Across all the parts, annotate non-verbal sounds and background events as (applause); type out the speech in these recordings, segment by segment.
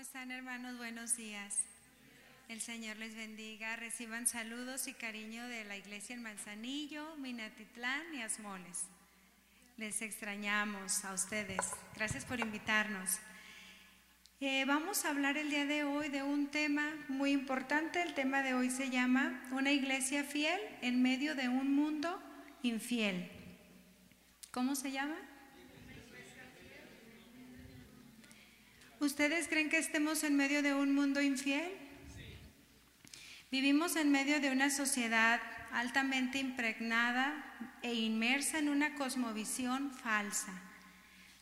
están hermanos? Buenos días. El Señor les bendiga. Reciban saludos y cariño de la iglesia en Manzanillo, Minatitlán y Asmoles. Les extrañamos a ustedes. Gracias por invitarnos. Eh, vamos a hablar el día de hoy de un tema muy importante. El tema de hoy se llama Una iglesia fiel en medio de un mundo infiel. ¿Cómo se llama? ¿Ustedes creen que estemos en medio de un mundo infiel? Vivimos en medio de una sociedad altamente impregnada e inmersa en una cosmovisión falsa,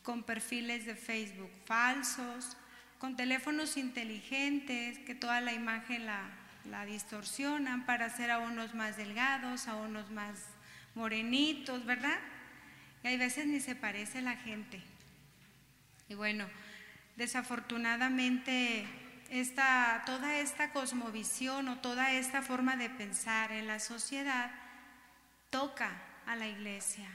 con perfiles de Facebook falsos, con teléfonos inteligentes que toda la imagen la, la distorsionan para hacer a unos más delgados, a unos más morenitos, ¿verdad? Y hay veces ni se parece la gente. Y bueno, desafortunadamente esta, toda esta cosmovisión o toda esta forma de pensar en la sociedad toca a la iglesia.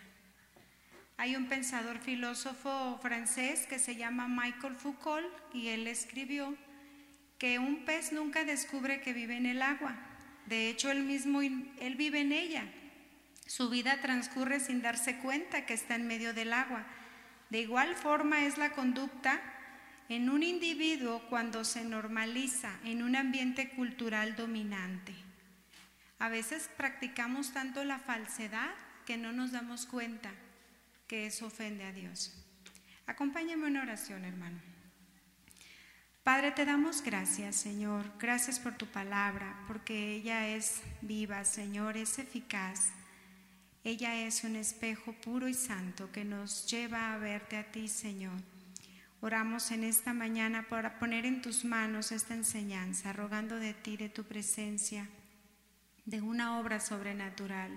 Hay un pensador filósofo francés que se llama Michael Foucault y él escribió que un pez nunca descubre que vive en el agua. De hecho, él mismo él vive en ella. Su vida transcurre sin darse cuenta que está en medio del agua. De igual forma es la conducta en un individuo cuando se normaliza en un ambiente cultural dominante. A veces practicamos tanto la falsedad que no nos damos cuenta que eso ofende a Dios. Acompáñame en una oración, hermano. Padre, te damos gracias, Señor. Gracias por tu palabra, porque ella es viva, Señor, es eficaz. Ella es un espejo puro y santo que nos lleva a verte a ti, Señor. Oramos en esta mañana para poner en tus manos esta enseñanza, rogando de ti, de tu presencia, de una obra sobrenatural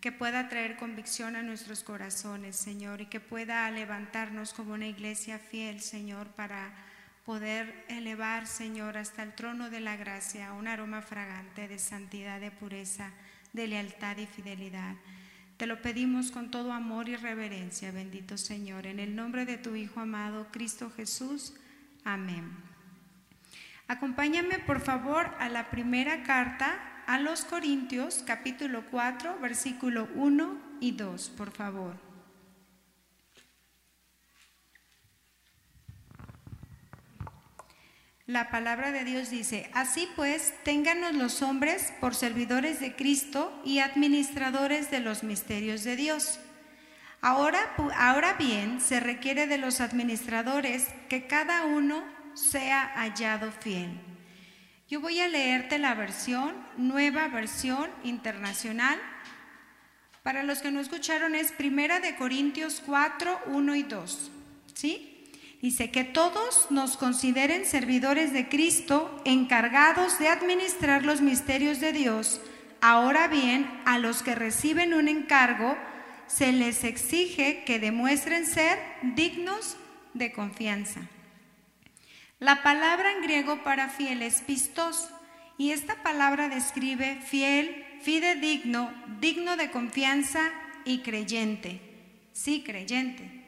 que pueda traer convicción a nuestros corazones, Señor, y que pueda levantarnos como una iglesia fiel, Señor, para poder elevar, Señor, hasta el trono de la gracia un aroma fragante de santidad, de pureza, de lealtad y fidelidad. Te lo pedimos con todo amor y reverencia, bendito Señor, en el nombre de tu Hijo amado, Cristo Jesús. Amén. Acompáñame, por favor, a la primera carta a los Corintios, capítulo 4, versículo 1 y 2, por favor. La palabra de Dios dice, así pues, ténganos los hombres por servidores de Cristo y administradores de los misterios de Dios. Ahora, ahora bien, se requiere de los administradores que cada uno sea hallado fiel. Yo voy a leerte la versión, nueva versión internacional. Para los que no escucharon es Primera de Corintios 4, 1 y 2. ¿Sí? Dice que todos nos consideren servidores de Cristo, encargados de administrar los misterios de Dios. Ahora bien, a los que reciben un encargo, se les exige que demuestren ser dignos de confianza. La palabra en griego para fiel es pistos, y esta palabra describe fiel, fidedigno, digno de confianza y creyente. Sí, creyente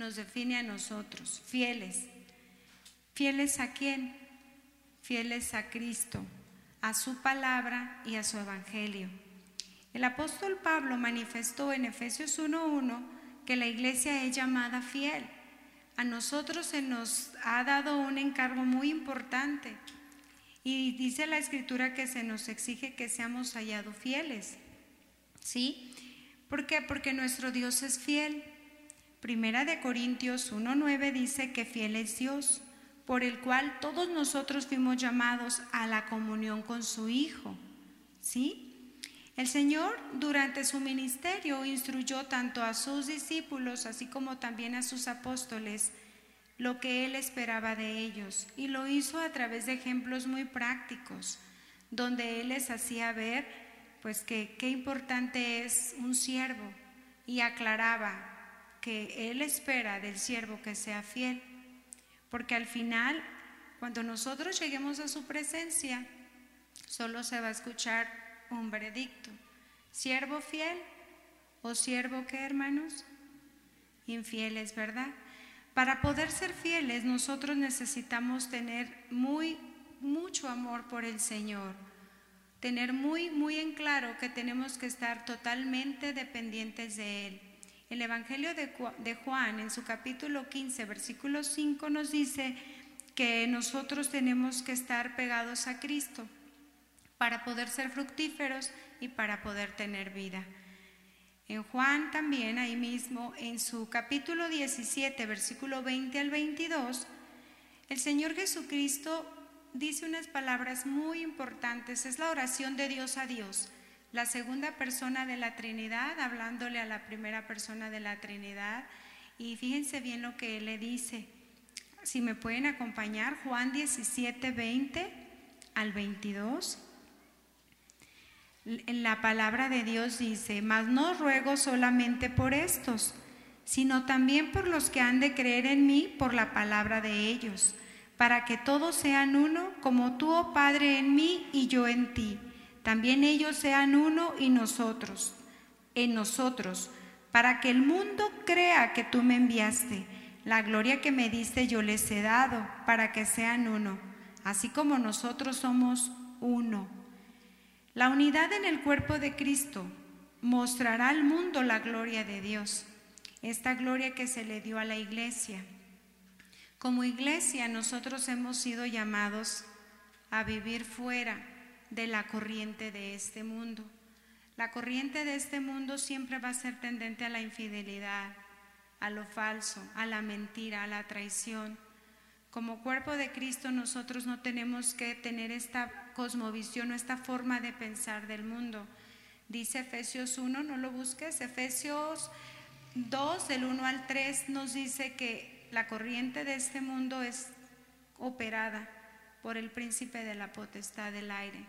nos define a nosotros, fieles. ¿Fieles a quién? Fieles a Cristo, a su palabra y a su evangelio. El apóstol Pablo manifestó en Efesios 1.1 que la iglesia es llamada fiel. A nosotros se nos ha dado un encargo muy importante y dice la escritura que se nos exige que seamos hallados fieles. ¿Sí? ¿Por qué? Porque nuestro Dios es fiel. Primera de Corintios 1.9 dice que fiel es Dios, por el cual todos nosotros fuimos llamados a la comunión con su Hijo. ¿Sí? El Señor durante su ministerio instruyó tanto a sus discípulos, así como también a sus apóstoles, lo que Él esperaba de ellos, y lo hizo a través de ejemplos muy prácticos, donde Él les hacía ver, pues, que qué importante es un siervo, y aclaraba que Él espera del siervo que sea fiel, porque al final, cuando nosotros lleguemos a su presencia, solo se va a escuchar un veredicto. Siervo fiel o siervo que, hermanos? Infieles, ¿verdad? Para poder ser fieles, nosotros necesitamos tener muy, mucho amor por el Señor. Tener muy, muy en claro que tenemos que estar totalmente dependientes de Él. El Evangelio de Juan, en su capítulo 15, versículo 5, nos dice que nosotros tenemos que estar pegados a Cristo para poder ser fructíferos y para poder tener vida. En Juan también, ahí mismo, en su capítulo 17, versículo 20 al 22, el Señor Jesucristo dice unas palabras muy importantes. Es la oración de Dios a Dios, la segunda persona de la Trinidad, hablándole a la primera persona de la Trinidad. Y fíjense bien lo que Él le dice. Si me pueden acompañar, Juan 17, 20 al 22 la palabra de Dios dice, mas no ruego solamente por estos, sino también por los que han de creer en mí por la palabra de ellos, para que todos sean uno, como tú, oh Padre, en mí y yo en ti. También ellos sean uno y nosotros, en nosotros, para que el mundo crea que tú me enviaste. La gloria que me diste yo les he dado, para que sean uno, así como nosotros somos uno la unidad en el cuerpo de Cristo mostrará al mundo la gloria de Dios, esta gloria que se le dio a la iglesia. Como iglesia nosotros hemos sido llamados a vivir fuera de la corriente de este mundo. La corriente de este mundo siempre va a ser tendente a la infidelidad, a lo falso, a la mentira, a la traición. Como cuerpo de Cristo nosotros no tenemos que tener esta cosmovisión o esta forma de pensar del mundo. Dice Efesios 1, no lo busques, Efesios 2, del 1 al 3, nos dice que la corriente de este mundo es operada por el príncipe de la potestad del aire.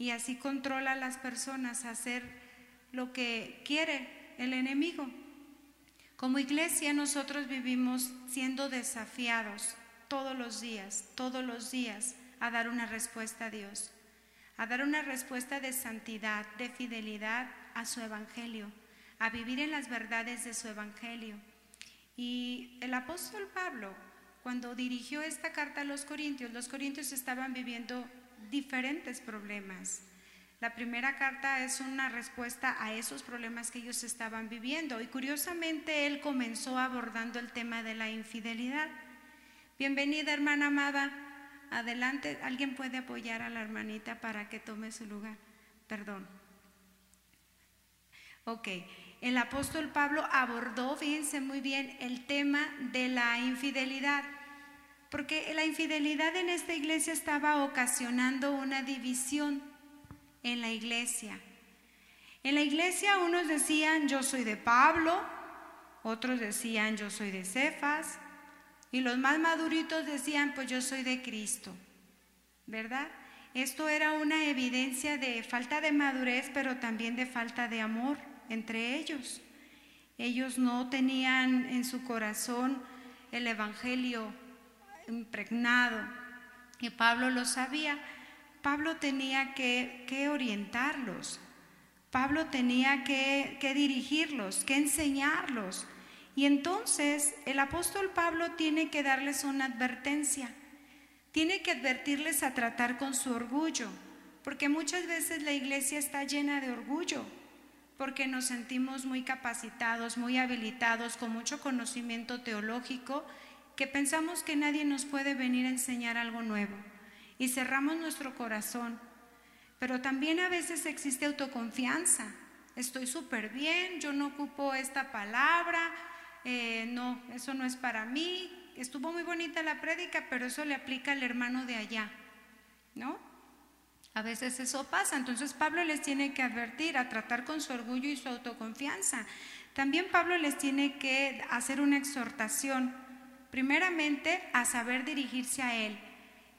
Y así controla a las personas a hacer lo que quiere el enemigo. Como iglesia nosotros vivimos siendo desafiados todos los días, todos los días a dar una respuesta a Dios, a dar una respuesta de santidad, de fidelidad a su evangelio, a vivir en las verdades de su evangelio. Y el apóstol Pablo, cuando dirigió esta carta a los corintios, los corintios estaban viviendo diferentes problemas. La primera carta es una respuesta a esos problemas que ellos estaban viviendo y curiosamente él comenzó abordando el tema de la infidelidad. Bienvenida hermana amada. Adelante, ¿alguien puede apoyar a la hermanita para que tome su lugar? Perdón. Ok, el apóstol Pablo abordó, fíjense muy bien, el tema de la infidelidad, porque la infidelidad en esta iglesia estaba ocasionando una división en la iglesia. En la iglesia unos decían yo soy de Pablo, otros decían yo soy de Cefas, y los más maduritos decían, pues yo soy de Cristo, ¿verdad? Esto era una evidencia de falta de madurez, pero también de falta de amor entre ellos. Ellos no tenían en su corazón el Evangelio impregnado y Pablo lo sabía. Pablo tenía que, orientarlos, Pablo tenía que dirigirlos, que enseñarlos. Y entonces el apóstol Pablo tiene que darles una advertencia, tiene que advertirles a tratar con su orgullo, porque muchas veces la iglesia está llena de orgullo, porque nos sentimos muy capacitados, muy habilitados, con mucho conocimiento teológico, que pensamos que nadie nos puede venir a enseñar algo nuevo y cerramos nuestro corazón. Pero también a veces existe autoconfianza. Estoy súper bien, yo no ocupo esta palabra, eh, no, eso no es para mí, estuvo muy bonita la prédica, pero eso le aplica al hermano de allá, ¿no? A veces eso pasa, entonces Pablo les tiene que advertir a tratar con su orgullo y su autoconfianza. También Pablo les tiene que hacer una exhortación, primeramente a saber dirigirse a Él.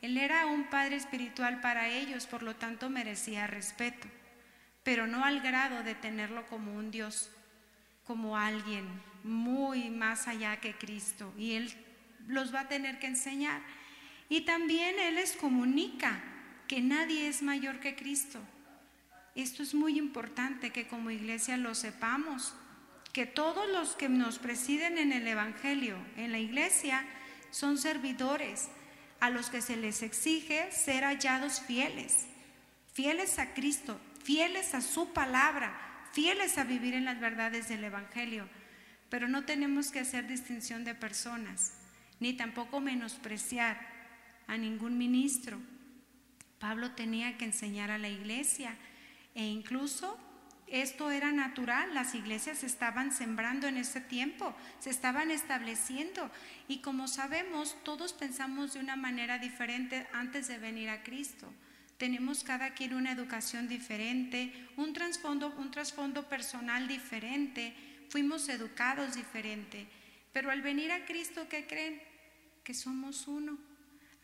Él era un padre espiritual para ellos, por lo tanto merecía respeto, pero no al grado de tenerlo como un Dios, como alguien muy más allá que Cristo y Él los va a tener que enseñar. Y también Él les comunica que nadie es mayor que Cristo. Esto es muy importante que como iglesia lo sepamos. Que todos los que nos presiden en el Evangelio, en la iglesia, son servidores a los que se les exige ser hallados fieles, fieles a Cristo, fieles a su palabra, fieles a vivir en las verdades del Evangelio. Pero no tenemos que hacer distinción de personas, ni tampoco menospreciar a ningún ministro. Pablo tenía que enseñar a la iglesia e incluso esto era natural, las iglesias estaban sembrando en ese tiempo, se estaban estableciendo y como sabemos, todos pensamos de una manera diferente antes de venir a Cristo. Tenemos cada quien una educación diferente, un trasfondo, un trasfondo personal diferente, fuimos educados diferente. Pero al venir a Cristo, ¿qué creen? Que somos uno.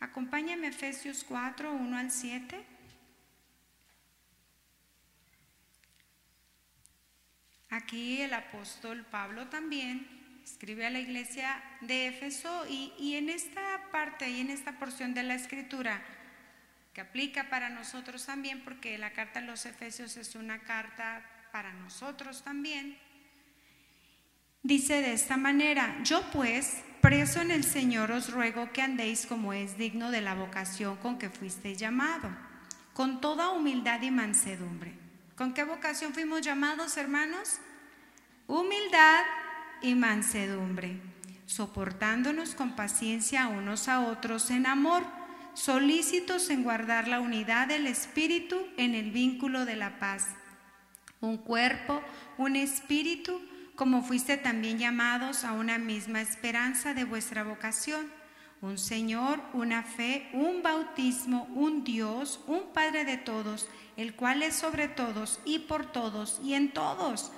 Acompáñame Efesios 4, 1 al 7. Aquí el apóstol Pablo también escribe a la iglesia de Éfeso y, en esta parte y en esta porción de la escritura que aplica para nosotros también, porque la carta a los Efesios es una carta para nosotros también, dice de esta manera, yo pues, preso en el Señor, os ruego que andéis como es digno de la vocación con que fuisteis llamado, con toda humildad y mansedumbre ¿Con qué vocación fuimos llamados, hermanos? Humildad y mansedumbre, soportándonos con paciencia unos a otros en amor, solícitos en guardar la unidad del Espíritu en el vínculo de la paz. Un cuerpo, un espíritu, como fuiste también llamados a una misma esperanza de vuestra vocación un Señor, una fe, un bautismo, un Dios, un Padre de todos, el cual es sobre todos y por todos y en todos.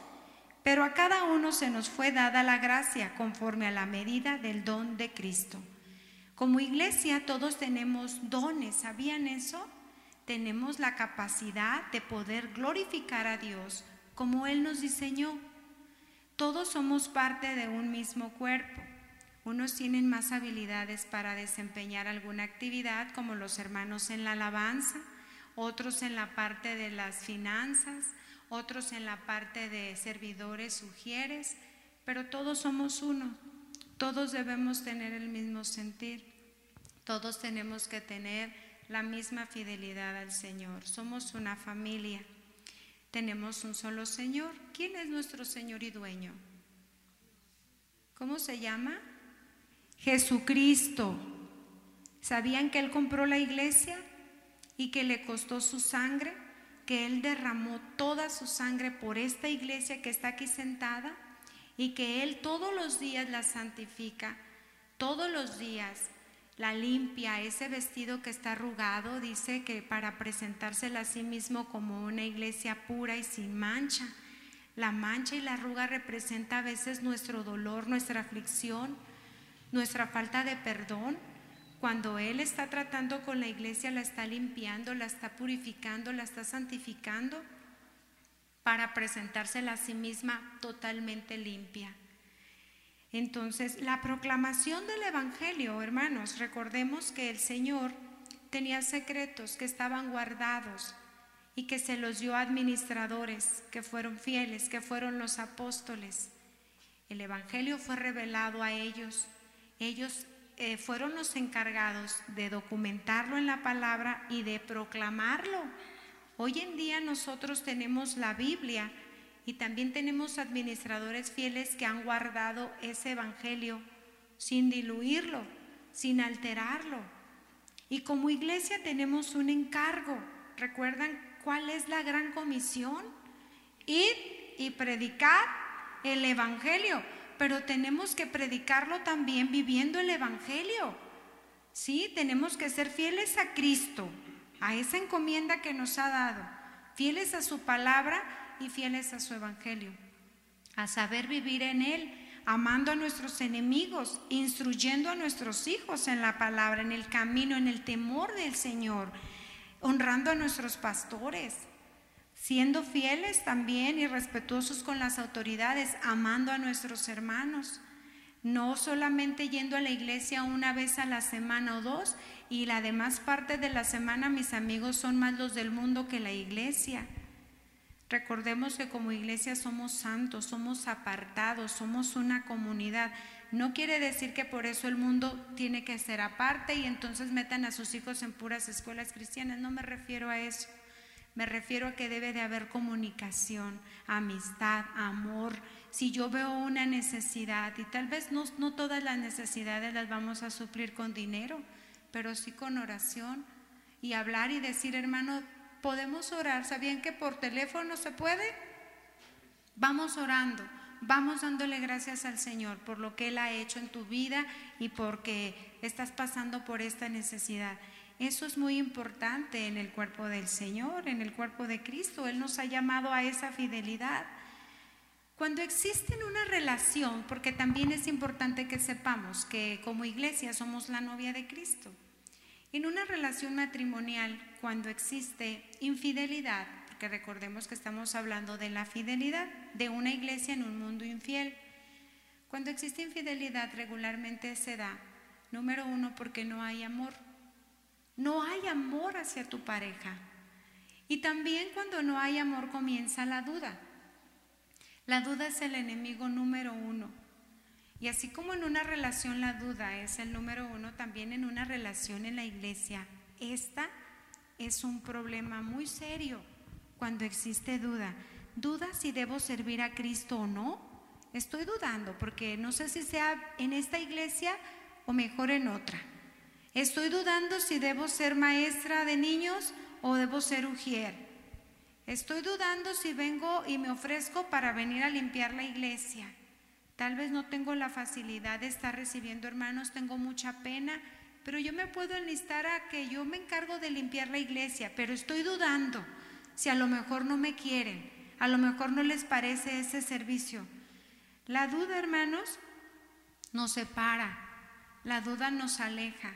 Pero a cada uno se nos fue dada la gracia conforme a la medida del don de Cristo. Como iglesia todos tenemos dones, ¿sabían eso? Tenemos la capacidad de poder glorificar a Dios como Él nos diseñó. Todos somos parte de un mismo cuerpo. Unos tienen más habilidades para desempeñar alguna actividad, como los hermanos en la alabanza, otros en la parte de las finanzas, otros en la parte de servidores, sugieres, pero todos somos uno, todos debemos tener el mismo sentir, todos tenemos que tener la misma fidelidad al Señor, somos una familia, tenemos un solo Señor. ¿Quién es nuestro Señor y dueño? ¿Cómo se llama? Jesucristo. ¿Sabían que Él compró la iglesia y que le costó su sangre? Que Él derramó toda su sangre por esta iglesia que está aquí sentada y que Él todos los días la santifica, todos los días la limpia, ese vestido que está arrugado, dice que para presentársela a sí mismo como una iglesia pura y sin mancha. La mancha y la arruga representa a veces nuestro dolor, nuestra aflicción, nuestra falta de perdón, cuando Él está tratando con la iglesia, la está limpiando, la está purificando, la está santificando para presentársela a sí misma totalmente limpia. Entonces, la proclamación del Evangelio, hermanos, recordemos que el Señor tenía secretos que estaban guardados y que se los dio a administradores que fueron fieles, que fueron los apóstoles. El Evangelio fue revelado a ellos ellos eh, fueron los encargados de documentarlo en la palabra y de proclamarlo. Hoy en día nosotros tenemos la Biblia y también tenemos administradores fieles que han guardado ese evangelio sin diluirlo, sin alterarlo. Y como iglesia tenemos un encargo. ¿Recuerdan cuál es la gran comisión? Ir y predicar el evangelio pero tenemos que predicarlo también viviendo el Evangelio. Sí, tenemos que ser fieles a Cristo, a esa encomienda que nos ha dado, fieles a su palabra y fieles a su Evangelio, a saber vivir en Él, amando a nuestros enemigos, instruyendo a nuestros hijos en la palabra, en el camino, en el temor del Señor, honrando a nuestros pastores siendo fieles también y respetuosos con las autoridades, amando a nuestros hermanos, no solamente yendo a la iglesia una vez a la semana o dos y la demás parte de la semana mis amigos son más los del mundo que la iglesia. Recordemos que como iglesia somos santos, somos apartados, somos una comunidad. No quiere decir que por eso el mundo tiene que ser aparte y entonces metan a sus hijos en puras escuelas cristianas. No me refiero a eso. Me refiero a que debe de haber comunicación, amistad, amor. Si yo veo una necesidad, y tal vez no, todas las necesidades las vamos a suplir con dinero, pero sí con oración y hablar y decir, hermano, podemos orar. ¿Sabían que por teléfono se puede? Vamos orando, vamos dándole gracias al Señor por lo que Él ha hecho en tu vida y porque estás pasando por esta necesidad. Eso es muy importante en el cuerpo del Señor, en el cuerpo de Cristo. Él nos ha llamado a esa fidelidad. Cuando existe una relación, porque también es importante que sepamos que como iglesia somos la novia de Cristo. En una relación matrimonial, cuando existe infidelidad, porque recordemos que estamos hablando de la fidelidad de una iglesia en un mundo infiel, cuando existe infidelidad regularmente se da, número uno, porque no hay amor. No hay amor hacia tu pareja. Y también cuando no hay amor comienza la duda. La duda es el enemigo número uno. Y así como en una relación la duda es el número uno, también en una relación en la iglesia, esta es un problema muy serio cuando existe duda. Duda si debo servir a Cristo o no. Estoy dudando porque no sé si sea en esta iglesia o mejor en otra. Estoy dudando si debo ser maestra de niños o debo ser ujier. Estoy dudando si vengo y me ofrezco para venir a limpiar la iglesia. Tal vez no tengo la facilidad de estar recibiendo hermanos, tengo mucha pena, pero yo me puedo enlistar a que yo me encargo de limpiar la iglesia, pero estoy dudando si a lo mejor no me quieren, a lo mejor no les parece ese servicio. La duda, hermanos, nos separa, la duda nos aleja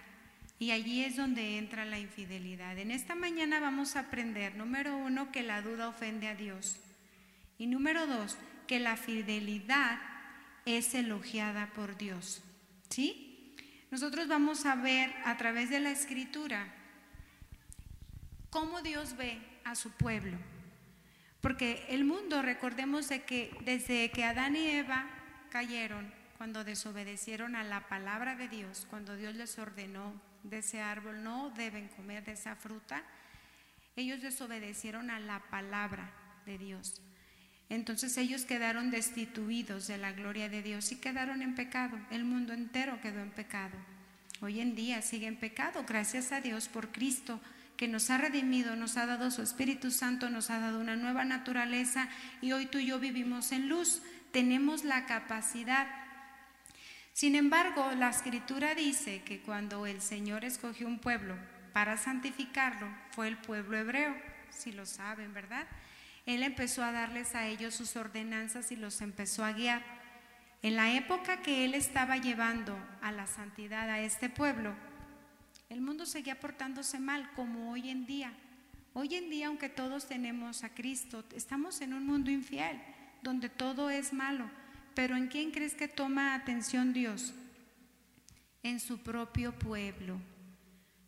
y allí es donde entra la infidelidad. En esta mañana vamos a aprender, número uno, que la duda ofende a Dios y número dos, que la fidelidad es elogiada por Dios. ¿Sí? Nosotros vamos a ver a través de la escritura cómo Dios ve a su pueblo. Porque el mundo, recordemos de que desde que Adán y Eva cayeron, cuando desobedecieron a la palabra de Dios, cuando Dios les ordenó de ese árbol, no deben comer de esa fruta, ellos desobedecieron a la palabra de Dios. Entonces ellos quedaron destituidos de la gloria de Dios y quedaron en pecado. El mundo entero quedó en pecado. Hoy en día sigue en pecado, gracias a Dios por Cristo que nos ha redimido, nos ha dado su Espíritu Santo, nos ha dado una nueva naturaleza y hoy tú y yo vivimos en luz. Tenemos la capacidad. Sin embargo, la escritura dice que cuando el Señor escogió un pueblo para santificarlo, fue el pueblo hebreo, si lo saben, ¿verdad? Él empezó a darles a ellos sus ordenanzas y los empezó a guiar. En la época que Él estaba llevando a la santidad a este pueblo, el mundo seguía portándose mal como hoy en día. Hoy en día, aunque todos tenemos a Cristo, estamos en un mundo infiel, donde todo es malo. Pero ¿en quién crees que toma atención Dios? En su propio pueblo.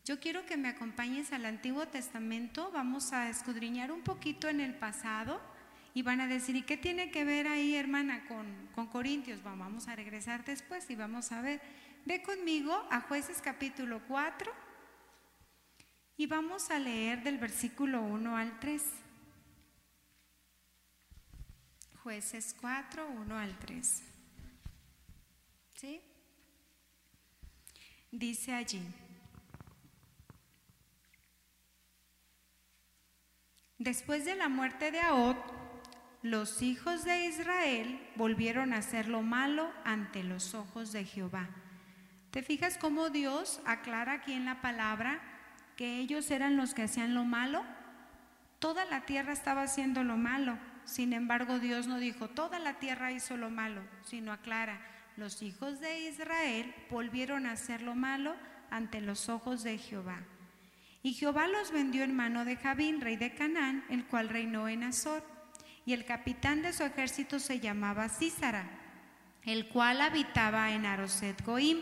Yo quiero que me acompañes al Antiguo Testamento, vamos a escudriñar un poquito en el pasado y van a decir, ¿y qué tiene que ver ahí, hermana, con, con Corintios? vamos a regresar después y vamos a ver. Ve conmigo a jueces capítulo 4 y vamos a leer del versículo 1 al 3. Jueces 4, 1 al 3. ¿Sí? Dice allí. Después de la muerte de Ahod, los hijos de Israel volvieron a hacer lo malo ante los ojos de Jehová. ¿Te fijas cómo Dios aclara aquí en la palabra que ellos eran los que hacían lo malo? Toda la tierra estaba haciendo lo malo. Sin embargo, Dios no dijo, toda la tierra hizo lo malo, sino aclara, los hijos de Israel volvieron a hacer lo malo ante los ojos de Jehová. Y Jehová los vendió en mano de Jabín, rey de Canaán, el cual reinó en Azor. Y el capitán de su ejército se llamaba Císara, el cual habitaba en Aroset Goim.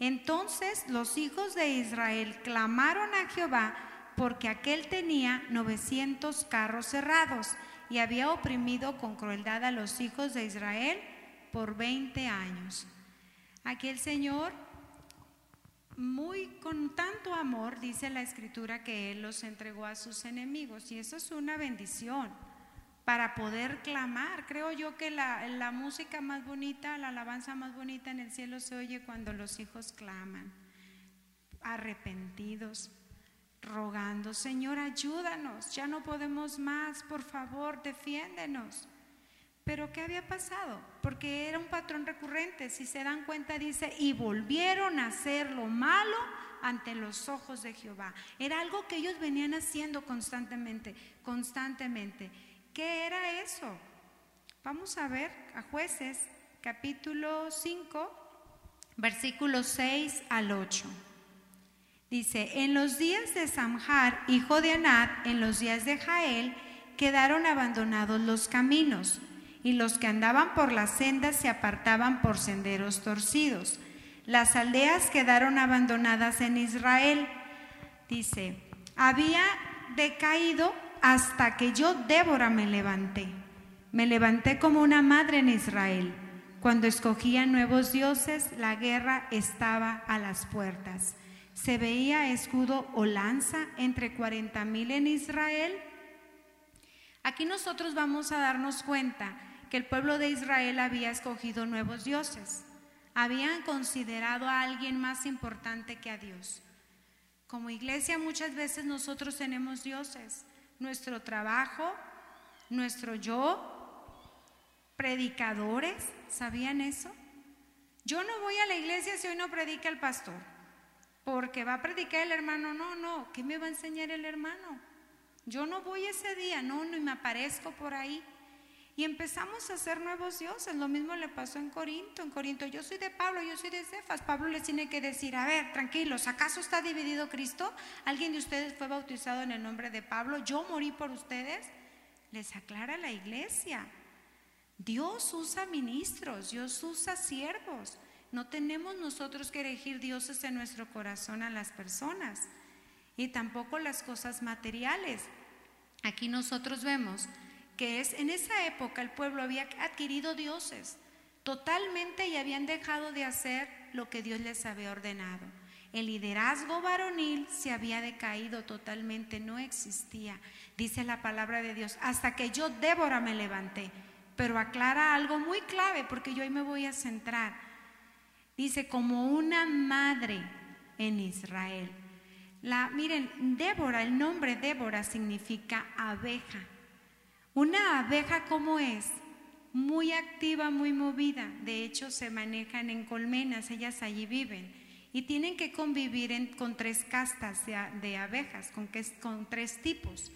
Entonces los hijos de Israel clamaron a Jehová porque aquel tenía 900 carros cerrados y había oprimido con crueldad a los hijos de Israel por 20 años. Aquí el Señor, muy con tanto amor, dice la escritura que Él los entregó a sus enemigos y eso es una bendición para poder clamar. Creo yo que la, la música más bonita, la alabanza más bonita en el cielo se oye cuando los hijos claman, arrepentidos rogando, Señor, ayúdanos, ya no podemos más, por favor, defiéndenos. Pero ¿qué había pasado? Porque era un patrón recurrente, si se dan cuenta dice, y volvieron a hacer lo malo ante los ojos de Jehová. Era algo que ellos venían haciendo constantemente, constantemente. ¿Qué era eso? Vamos a ver a jueces capítulo 5, versículos 6 al 8. Dice, en los días de Samhar, hijo de Anad, en los días de Jael, quedaron abandonados los caminos, y los que andaban por las sendas se apartaban por senderos torcidos. Las aldeas quedaron abandonadas en Israel. Dice, había decaído hasta que yo, Débora, me levanté. Me levanté como una madre en Israel. Cuando escogía nuevos dioses, la guerra estaba a las puertas se veía escudo o lanza entre 40 mil en Israel. Aquí nosotros vamos a darnos cuenta que el pueblo de Israel había escogido nuevos dioses, habían considerado a alguien más importante que a Dios. Como iglesia muchas veces nosotros tenemos dioses, nuestro trabajo, nuestro yo, predicadores, ¿sabían eso? Yo no voy a la iglesia si hoy no predica el pastor porque va a predicar el hermano. No, no, ¿qué me va a enseñar el hermano? Yo no voy ese día, no, no, y me aparezco por ahí. Y empezamos a hacer nuevos dioses. Lo mismo le pasó en Corinto. En Corinto, yo soy de Pablo, yo soy de Cefas. Pablo les tiene que decir, a ver, tranquilos, ¿acaso está dividido Cristo? ¿Alguien de ustedes fue bautizado en el nombre de Pablo? ¿Yo morí por ustedes? Les aclara la iglesia. Dios usa ministros, Dios usa siervos. No tenemos nosotros que elegir dioses en nuestro corazón a las personas y tampoco las cosas materiales. Aquí nosotros vemos que es en esa época el pueblo había adquirido dioses totalmente y habían dejado de hacer lo que Dios les había ordenado. El liderazgo varonil se había decaído totalmente, no existía, dice la palabra de Dios, hasta que yo, Débora, me levanté. Pero aclara algo muy clave porque yo hoy me voy a centrar Dice, como una madre en Israel. La, miren, Débora, el nombre Débora significa abeja. Una abeja, ¿cómo es? Muy activa, muy movida. De hecho, se manejan en colmenas, ellas allí viven. Y tienen que convivir con tres castas de, abejas, con, con tres tipos.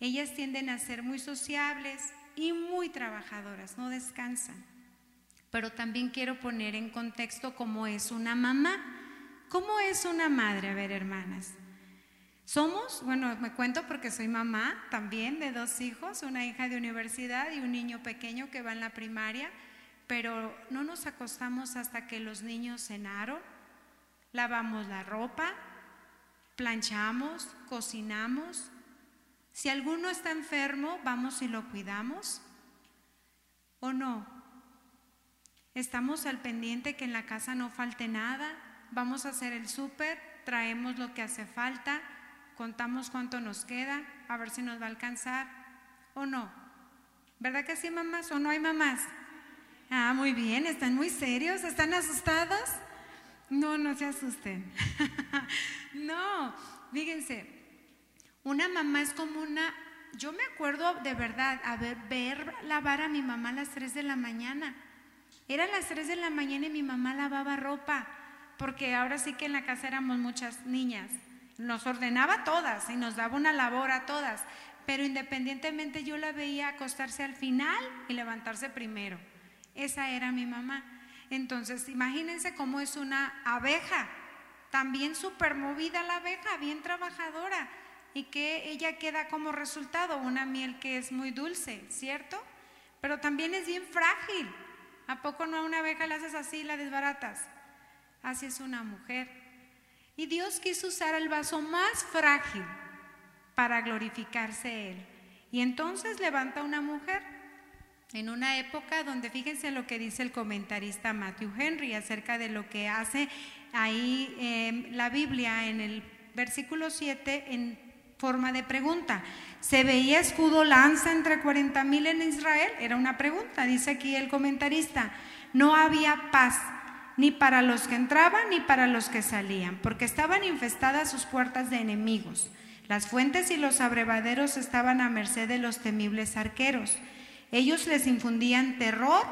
Ellas tienden a ser muy sociables y muy trabajadoras, no descansan pero también quiero poner en contexto cómo es una mamá. ¿Cómo es una madre? A ver, hermanas. Somos, bueno, me cuento porque soy mamá también de dos hijos, una hija de universidad y un niño pequeño que va en la primaria, pero no nos acostamos hasta que los niños cenaron, lavamos la ropa, planchamos, cocinamos. Si alguno está enfermo, vamos y lo cuidamos. ¿O no? Estamos al pendiente que en la casa no falte nada, vamos a hacer el súper, traemos lo que hace falta, contamos cuánto nos queda, a ver si nos va a alcanzar o no. ¿Verdad que sí, mamás? ¿O no hay mamás? Ah, muy bien, están muy serios, están asustados. No, no se asusten. (laughs) no, fíjense, una mamá es como una, yo me acuerdo de verdad, a ver, ver lavar a mi mamá a las 3 de la mañana. Eran las 3 de la mañana y mi mamá lavaba ropa, porque ahora sí que en la casa éramos muchas niñas. Nos ordenaba todas y nos daba una labor a todas, pero independientemente yo la veía acostarse al final y levantarse primero. Esa era mi mamá. Entonces, imagínense cómo es una abeja, también súper movida la abeja, bien trabajadora, y que ella queda como resultado una miel que es muy dulce, ¿cierto? Pero también es bien frágil. ¿A poco no a una abeja le haces así la desbaratas? Así es una mujer. Y Dios quiso usar el vaso más frágil para glorificarse Él. Y entonces levanta una mujer en una época donde fíjense lo que dice el comentarista Matthew Henry acerca de lo que hace ahí em, la Biblia en el versículo 7 en forma de pregunta. ¿Se veía escudo lanza entre 40 mil en Israel? Era una pregunta, dice aquí el comentarista. No había paz ni para los que entraban ni para los que salían, porque estaban infestadas sus puertas de enemigos. Las fuentes y los abrevaderos estaban a merced de los temibles arqueros. Ellos les infundían terror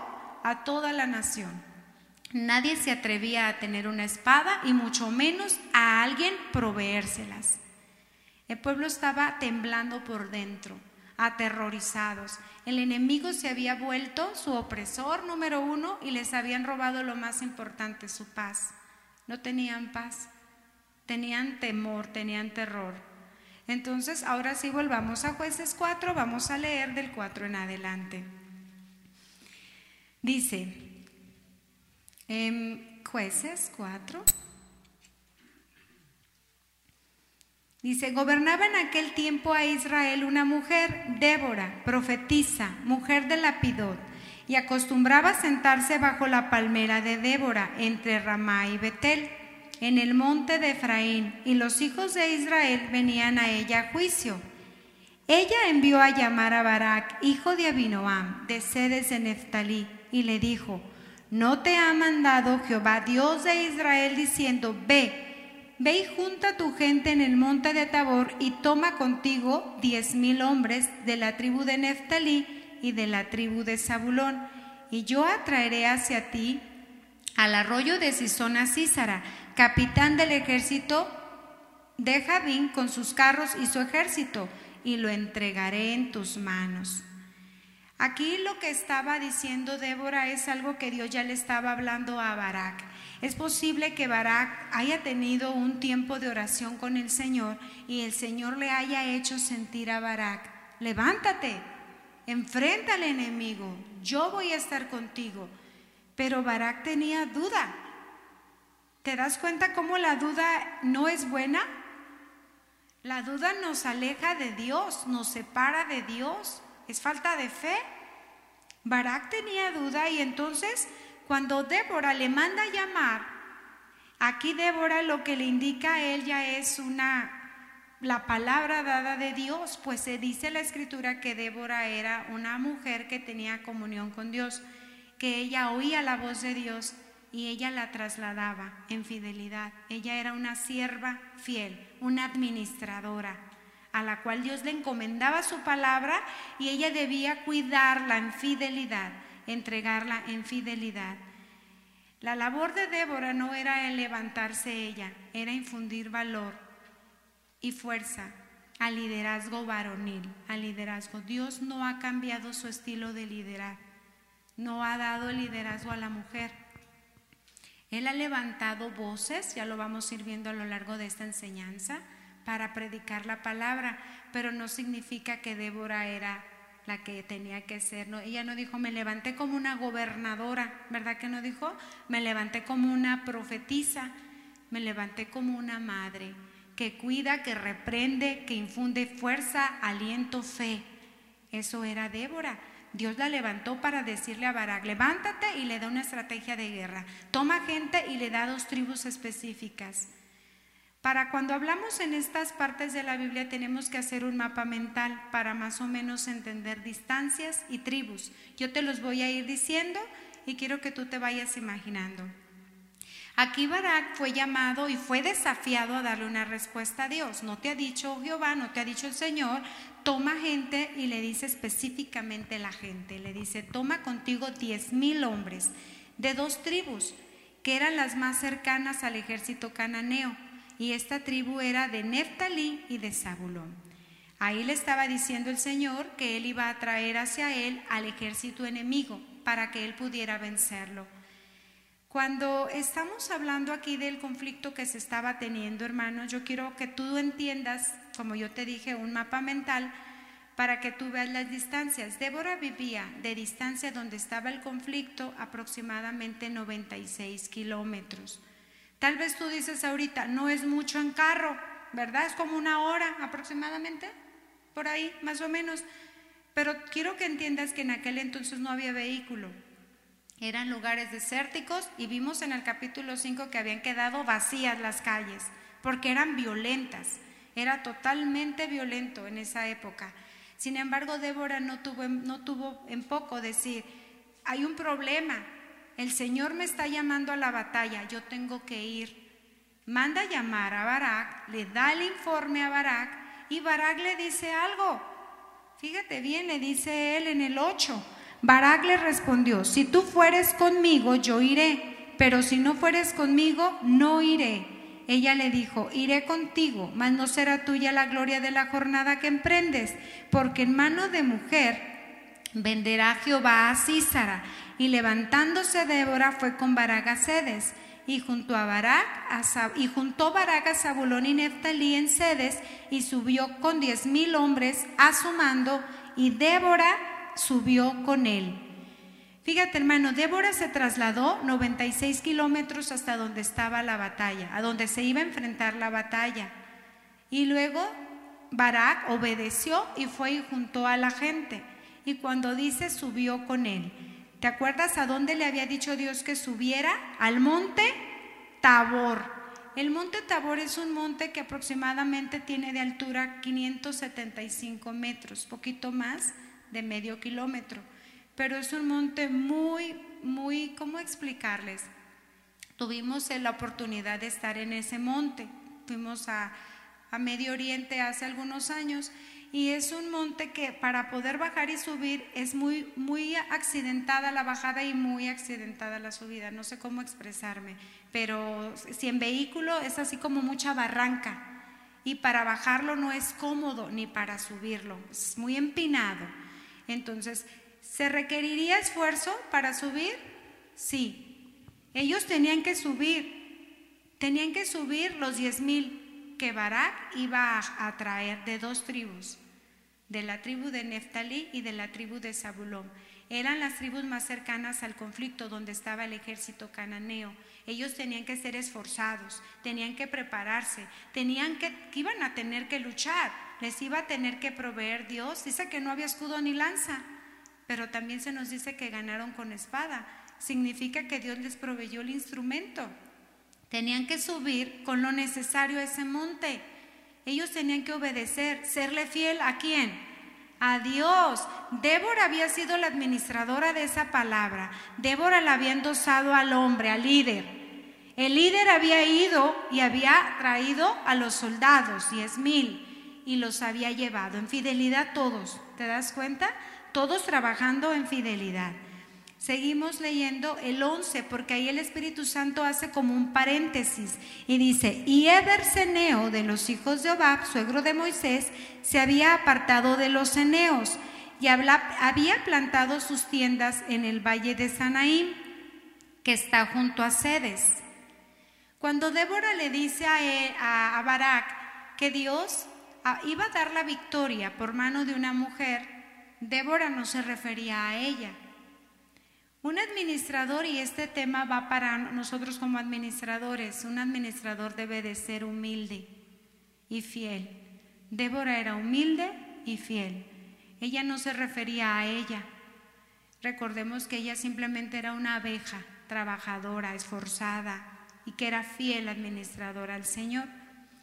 a toda la nación. Nadie se atrevía a tener una espada y mucho menos a alguien proveérselas. El pueblo estaba temblando por dentro, aterrorizados. El enemigo se había vuelto su opresor número uno y les habían robado lo más importante, su paz. No tenían paz, tenían temor, tenían terror. Entonces, ahora sí volvamos a jueces 4, vamos a leer del 4 en adelante. Dice, en jueces 4. Dice, gobernaba en aquel tiempo a Israel una mujer, Débora, profetisa, mujer de Lapidot, y acostumbraba sentarse bajo la palmera de Débora entre Ramá y Betel en el monte de Efraín, y los hijos de Israel venían a ella a juicio. Ella envió a llamar a Barak, hijo de Abinoam, de sedes de Neftalí, y le dijo, ¿no te ha mandado Jehová, Dios de Israel, diciendo, ve, ve y junta tu gente en el monte de Tabor y toma contigo diez mil hombres de la tribu de Neftalí y de la tribu de Zabulón, y yo atraeré hacia ti al arroyo de Sisona Císara, capitán del ejército de Javín con sus carros y su ejército, y lo entregaré en tus manos. Aquí lo que estaba diciendo Débora es algo que Dios ya le estaba hablando a Barak. Es posible que Barak haya tenido un tiempo de oración con el Señor y el Señor le haya hecho sentir a Barak, levántate, enfrenta al enemigo, yo voy a estar contigo. Pero Barak tenía duda. ¿Te das cuenta cómo la duda no es buena? La duda nos aleja de Dios, nos separa de Dios. Es falta de fe. Barak tenía duda y entonces cuando Débora le manda a llamar, aquí Débora lo que le indica a él ya es una la palabra dada de Dios, pues se dice en la escritura que Débora era una mujer que tenía comunión con Dios, que ella oía la voz de Dios y ella la trasladaba en fidelidad. Ella era una sierva fiel, una administradora, a la cual Dios le encomendaba su palabra y ella debía cuidarla en fidelidad, entregarla en fidelidad. La labor de Débora no era el levantarse ella, era infundir valor y fuerza al liderazgo varonil, al liderazgo. Dios no ha cambiado su estilo de liderar, no ha dado liderazgo a la mujer él ha levantado voces, ya lo vamos a ir viendo a lo largo de esta enseñanza, para predicar la palabra, pero no significa que Débora era la que tenía que ser. No, ella no dijo, me levanté como una gobernadora, ¿verdad que no dijo? Me levanté como una profetisa, me levanté como una madre que cuida, que reprende, que infunde fuerza, aliento, fe. Eso era Débora. Dios la levantó para decirle a Barak, levántate y le da una estrategia de guerra. Toma gente y le da dos tribus específicas. Para cuando hablamos en estas partes de la Biblia tenemos que hacer un mapa mental para más o menos entender distancias y tribus. Yo te los voy a ir diciendo y quiero que tú te vayas imaginando. Aquí Barak fue llamado y fue desafiado a darle una respuesta a Dios. No te ha dicho Jehová, no te ha dicho el Señor, toma gente y le dice específicamente la gente. Le dice, toma contigo diez mil hombres de dos tribus que eran las más cercanas al ejército cananeo. Y esta tribu era de Neftalí y de Zabulón. Ahí le estaba diciendo el Señor que él iba a traer hacia él al ejército enemigo para que él pudiera vencerlo. Cuando estamos hablando aquí del conflicto que se estaba teniendo, hermanos, yo quiero que tú entiendas, como yo te dije, un mapa mental para que tú veas las distancias. Débora vivía de distancia donde estaba el conflicto aproximadamente 96 kilómetros. Tal vez tú dices ahorita, no es mucho en carro, ¿verdad? Es como una hora aproximadamente. por ahí, más o menos. Pero quiero que entiendas que en aquel entonces no había vehículo. Eran lugares desérticos y vimos en el capítulo 5 que habían quedado vacías las calles, porque eran violentas. Era totalmente violento en esa época. Sin embargo, Débora no tuvo, no tuvo en poco decir, hay un problema, el Señor me está llamando a la batalla, yo tengo que ir. Manda llamar a Barak, le da el informe a Barak y Barak le dice algo. Fíjate bien, le dice él en el 8. Barak le respondió, si tú fueres conmigo, yo iré, pero si no fueres conmigo, no iré. Ella le dijo, iré contigo, mas no será tuya la gloria de la jornada que emprendes, porque en mano de mujer venderá Jehová a Císara y levantándose Débora fue con Barak a Sedes. Y, junto a Barak, y juntó Barak a Zabulón y Neftalí en Sedes y subió con diez mil hombres a su mando y Débora subió con él. Fíjate hermano, Débora se trasladó 96 kilómetros hasta donde estaba la batalla, a donde se iba a enfrentar la batalla. Y luego Barak obedeció y fue y juntó a la gente. Y cuando dice subió con él. ¿Te acuerdas a dónde le había dicho Dios que subiera? Al monte Tabor. El monte Tabor es un monte que aproximadamente tiene de altura 575 metros, poquito más de medio kilómetro. Pero es un monte muy, muy, ¿cómo explicarles? Tuvimos la oportunidad de estar en ese monte. Fuimos a, a Medio Oriente hace algunos años y es un monte que para poder bajar y subir es muy, muy accidentada la bajada y muy accidentada la subida. No sé cómo expresarme, pero si en vehículo es así como mucha barranca y para bajarlo no es cómodo ni para subirlo, es muy empinado. Entonces, ¿se requeriría esfuerzo para subir? Sí. Ellos tenían que subir, tenían que subir los diez mil que Barak iba a, traer de dos tribus, de la tribu de Neftalí y de la tribu de Zabulón. Eran las tribus más cercanas al conflicto donde estaba el ejército cananeo. Ellos tenían que ser esforzados, tenían que prepararse, tenían que, que iban a tener que luchar, les iba a tener que proveer Dios. Dice que no había escudo ni lanza, pero también se nos dice que ganaron con espada. Significa que Dios les proveyó el instrumento. Tenían que subir con lo necesario a ese monte. Ellos tenían que obedecer, serle fiel a quién? A Dios. Débora había sido la administradora de esa palabra. Débora la había endosado al hombre, al líder. El líder había ido y había traído a los soldados, diez mil, y los había llevado en fidelidad todos. ¿Te das cuenta? Todos trabajando en fidelidad. Seguimos leyendo el 11 porque ahí el Espíritu Santo hace como un paréntesis y dice, y Eberseneo de los hijos de Obab, suegro de Moisés, se había apartado de los eneos y había plantado sus tiendas en el valle de Sanaín, que está junto a Sedes. Cuando Débora le dice a, a Barak que Dios ah, iba a dar la victoria por mano de una mujer, Débora no se refería a ella un administrador, y este tema va para nosotros como administradores, un administrador debe de ser humilde y fiel. Débora era humilde y fiel. Ella no se refería a ella. Recordemos que ella simplemente era una abeja, trabajadora, esforzada y que era fiel administradora al Señor.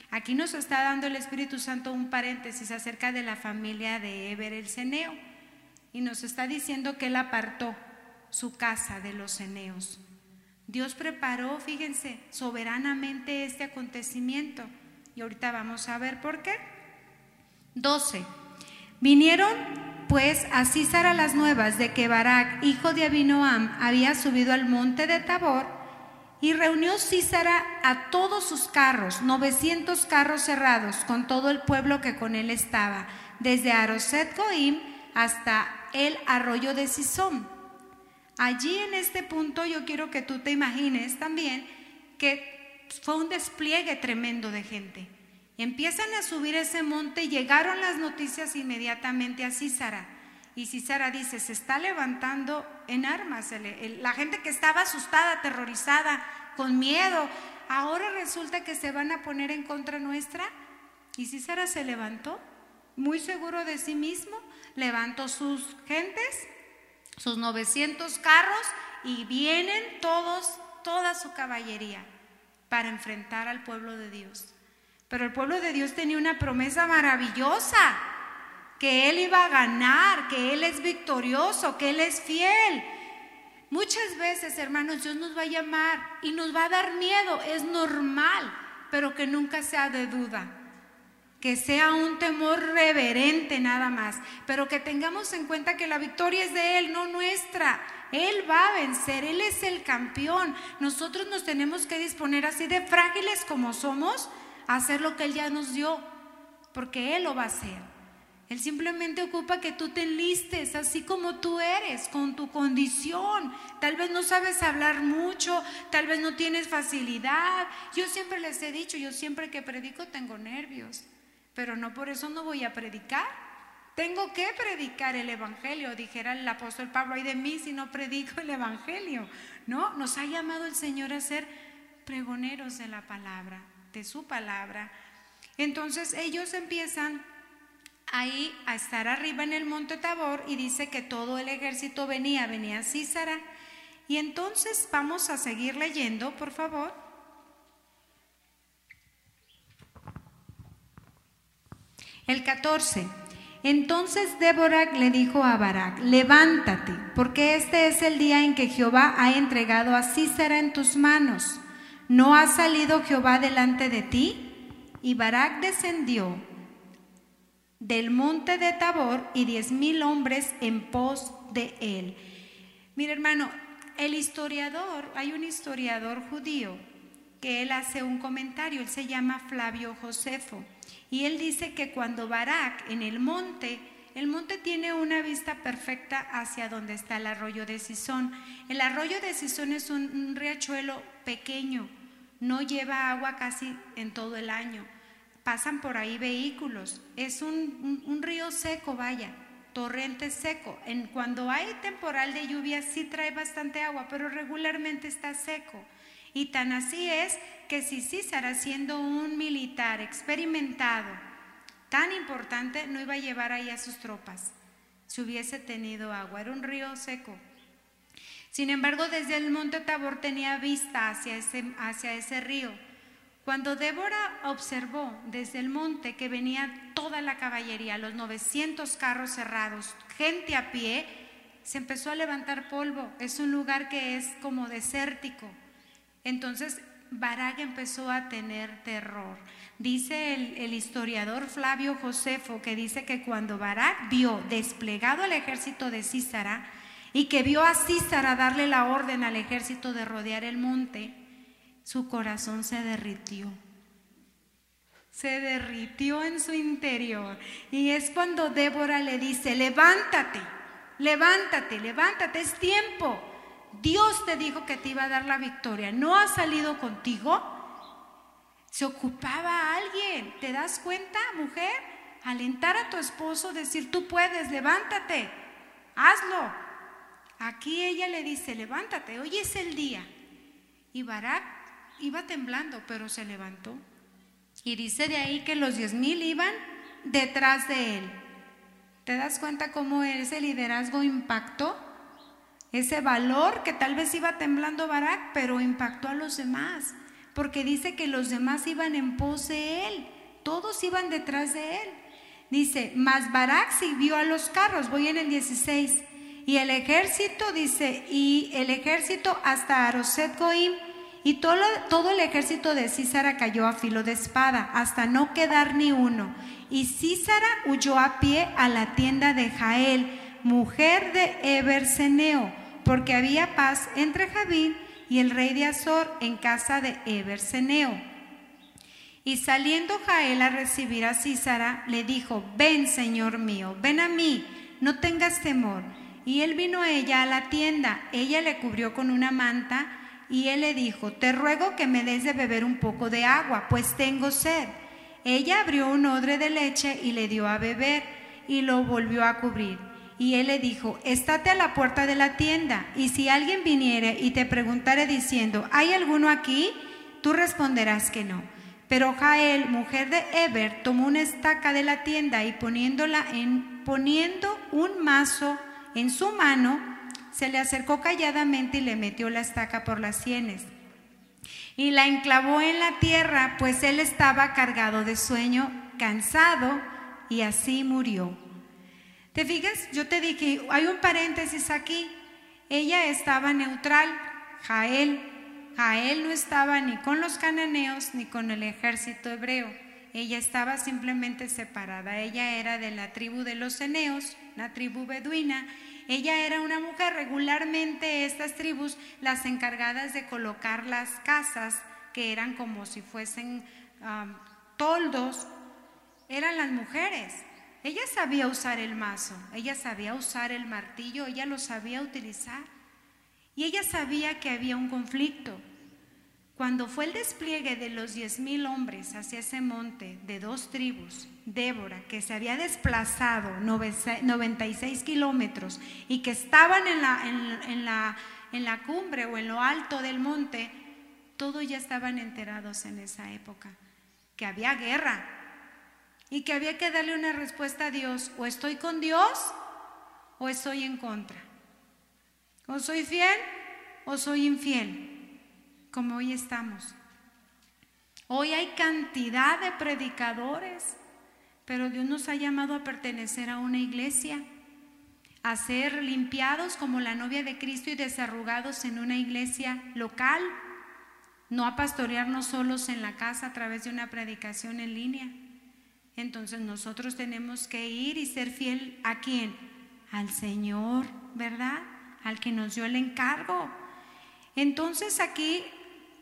Aquí nos está dando el Espíritu Santo un paréntesis acerca de la familia de Eber el Ceneo y nos está diciendo que él apartó su casa de los Eneos. Dios preparó, fíjense, soberanamente este acontecimiento. Y ahorita vamos a ver por qué. 12. Vinieron pues a Císara las nuevas de que Barak, hijo de Abinoam, había subido al monte de Tabor y reunió Císara a todos sus carros, 900 carros cerrados, con todo el pueblo que con él estaba, desde Aroset Goim hasta el arroyo de Sisón Allí en este punto yo quiero que tú te imagines también que fue un despliegue tremendo de gente. Empiezan a subir ese monte llegaron las noticias inmediatamente a Císara. Y Císara dice, se está levantando en armas. La gente que estaba asustada, aterrorizada, con miedo, ahora resulta que se van a poner en contra nuestra. Y Císara se levantó muy seguro de sí mismo, levantó sus gentes, sus 900 carros y vienen todos, toda su caballería para enfrentar al pueblo de Dios. Pero el pueblo de Dios tenía una promesa maravillosa, que Él iba a ganar, que Él es victorioso, que Él es fiel. Muchas veces, hermanos, Dios nos va a llamar y nos va a dar miedo, es normal, pero que nunca sea de duda, que sea un temor reverente nada más, pero que tengamos en cuenta que la victoria es de Él, no nuestra. Él va a vencer, Él es el campeón. Nosotros nos tenemos que disponer así de frágiles como somos a hacer lo que Él ya nos dio, porque Él lo va a hacer. Él simplemente ocupa que tú te enlistes así como tú eres, con tu condición. Tal vez no sabes hablar mucho, tal vez no tienes facilidad. Yo siempre les he dicho, yo siempre que predico tengo nervios, pero no por eso no voy a predicar. Tengo que predicar el Evangelio, dijera el apóstol Pablo, ay de mí si no predico el Evangelio. No, nos ha llamado el Señor a ser pregoneros de la palabra, de su palabra. Entonces ellos empiezan ahí a estar arriba en el monte Tabor y dice que todo el ejército venía, venía Císara. Y entonces vamos a seguir leyendo, por favor. El 14. Entonces Débora le dijo a Barak, levántate, porque este es el día en que Jehová ha entregado a Císara en tus manos. ¿No ha salido Jehová delante de ti? Y Barak descendió del monte de Tabor y diez mil hombres en pos de él. Mira hermano, el historiador, hay un historiador judío que él hace un comentario, él se llama Flavio Josefo, y él dice que cuando Barak en el monte, el monte tiene una vista perfecta hacia donde está el arroyo de Sison. El arroyo de Sison es un, riachuelo pequeño, no lleva agua casi en todo el año pasan por ahí vehículos. Es un, río seco, vaya, torrente seco. En, cuando hay temporal de lluvia sí trae bastante agua, pero regularmente está seco. Y tan así es que si César, siendo un militar experimentado, tan importante, no iba a llevar ahí a sus tropas si hubiese tenido agua. Era un río seco. Sin embargo, desde el monte Tabor tenía vista hacia ese, hacia ese río. Cuando Débora observó desde el monte que venía toda la caballería, los 900 carros cerrados, gente a pie, se empezó a levantar polvo. Es un lugar que es como desértico. Entonces Barak empezó a tener terror. Dice el, historiador Flavio Josefo que dice que cuando Barak vio desplegado el ejército de Císara y que vio a Císara darle la orden al ejército de rodear el monte, su corazón se derritió. Se derritió en su interior. Y es cuando Débora le dice, levántate, levántate, levántate, es tiempo. Dios te dijo que te iba a dar la victoria. ¿No ha salido contigo? Se ocupaba alguien. ¿Te das cuenta, mujer? Alentar a tu esposo, decir, tú puedes, levántate, hazlo. Aquí ella le dice, levántate, hoy es el día. Y Barak iba temblando, pero se levantó. Y dice de ahí que los diez mil iban detrás de él. ¿Te das cuenta cómo ese liderazgo impactó? Ese valor que tal vez iba temblando Barak, pero impactó a los demás. Porque dice que los demás iban en pos de él. Todos iban detrás de él. Dice, mas Barak sirvió a los carros. Voy en el 16. Y el ejército, dice, y el ejército hasta Aroset Goim y todo, todo el ejército de Císara cayó a filo de espada, hasta no quedar ni uno. Y Císara huyó a pie a la tienda de Jael, mujer de Eberseneo, porque había paz entre Javín y el rey de Azor en casa de Eberseneo. Y saliendo Jael a recibir a Císara, le dijo, ven, señor mío, ven a mí, no tengas temor. Y él vino a ella a la tienda, ella le cubrió con una manta, y él le dijo, te ruego que me des de beber un poco de agua, pues tengo sed. Ella abrió un odre de leche y le dio a beber y lo volvió a cubrir. Y él le dijo, estate a la puerta de la tienda, y si alguien viniere y te preguntare diciendo, ¿hay alguno aquí? Tú responderás que no. Pero Jael, mujer de Eber, tomó una estaca de la tienda y poniéndola en, poniendo un mazo en su mano, se le acercó calladamente y le metió la estaca por las sienes. Y la enclavó en la tierra, pues él estaba cargado de sueño, cansado, y así murió. ¿Te fijas? Yo te dije, hay un paréntesis aquí. Ella estaba neutral, Jael. Jael no estaba ni con los cananeos ni con el ejército hebreo. Ella estaba simplemente separada. Ella era de la tribu de los Eneos, la tribu beduina. Ella era una mujer, regularmente estas tribus, las encargadas de colocar las casas, que eran como si fuesen toldos, eran las mujeres. Ella sabía usar el mazo, ella sabía usar el martillo, ella lo sabía utilizar. Y ella sabía que había un conflicto. Cuando fue el despliegue de los diez mil hombres hacia ese monte de dos tribus, Débora, que se había desplazado 96 kilómetros y que estaban en la, en, la, en la cumbre o en lo alto del monte, todos ya estaban enterados en esa época, que había guerra y que había que darle una respuesta a Dios, o estoy con Dios o estoy en contra, o soy fiel o soy infiel como hoy estamos. Hoy hay cantidad de predicadores, pero Dios nos ha llamado a pertenecer a una iglesia, a ser limpiados como la novia de Cristo y desarrugados en una iglesia local, no a pastorearnos solos en la casa a través de una predicación en línea. Entonces nosotros tenemos que ir y ser fiel a quién? Al Señor, ¿verdad? Al que nos dio el encargo. Entonces aquí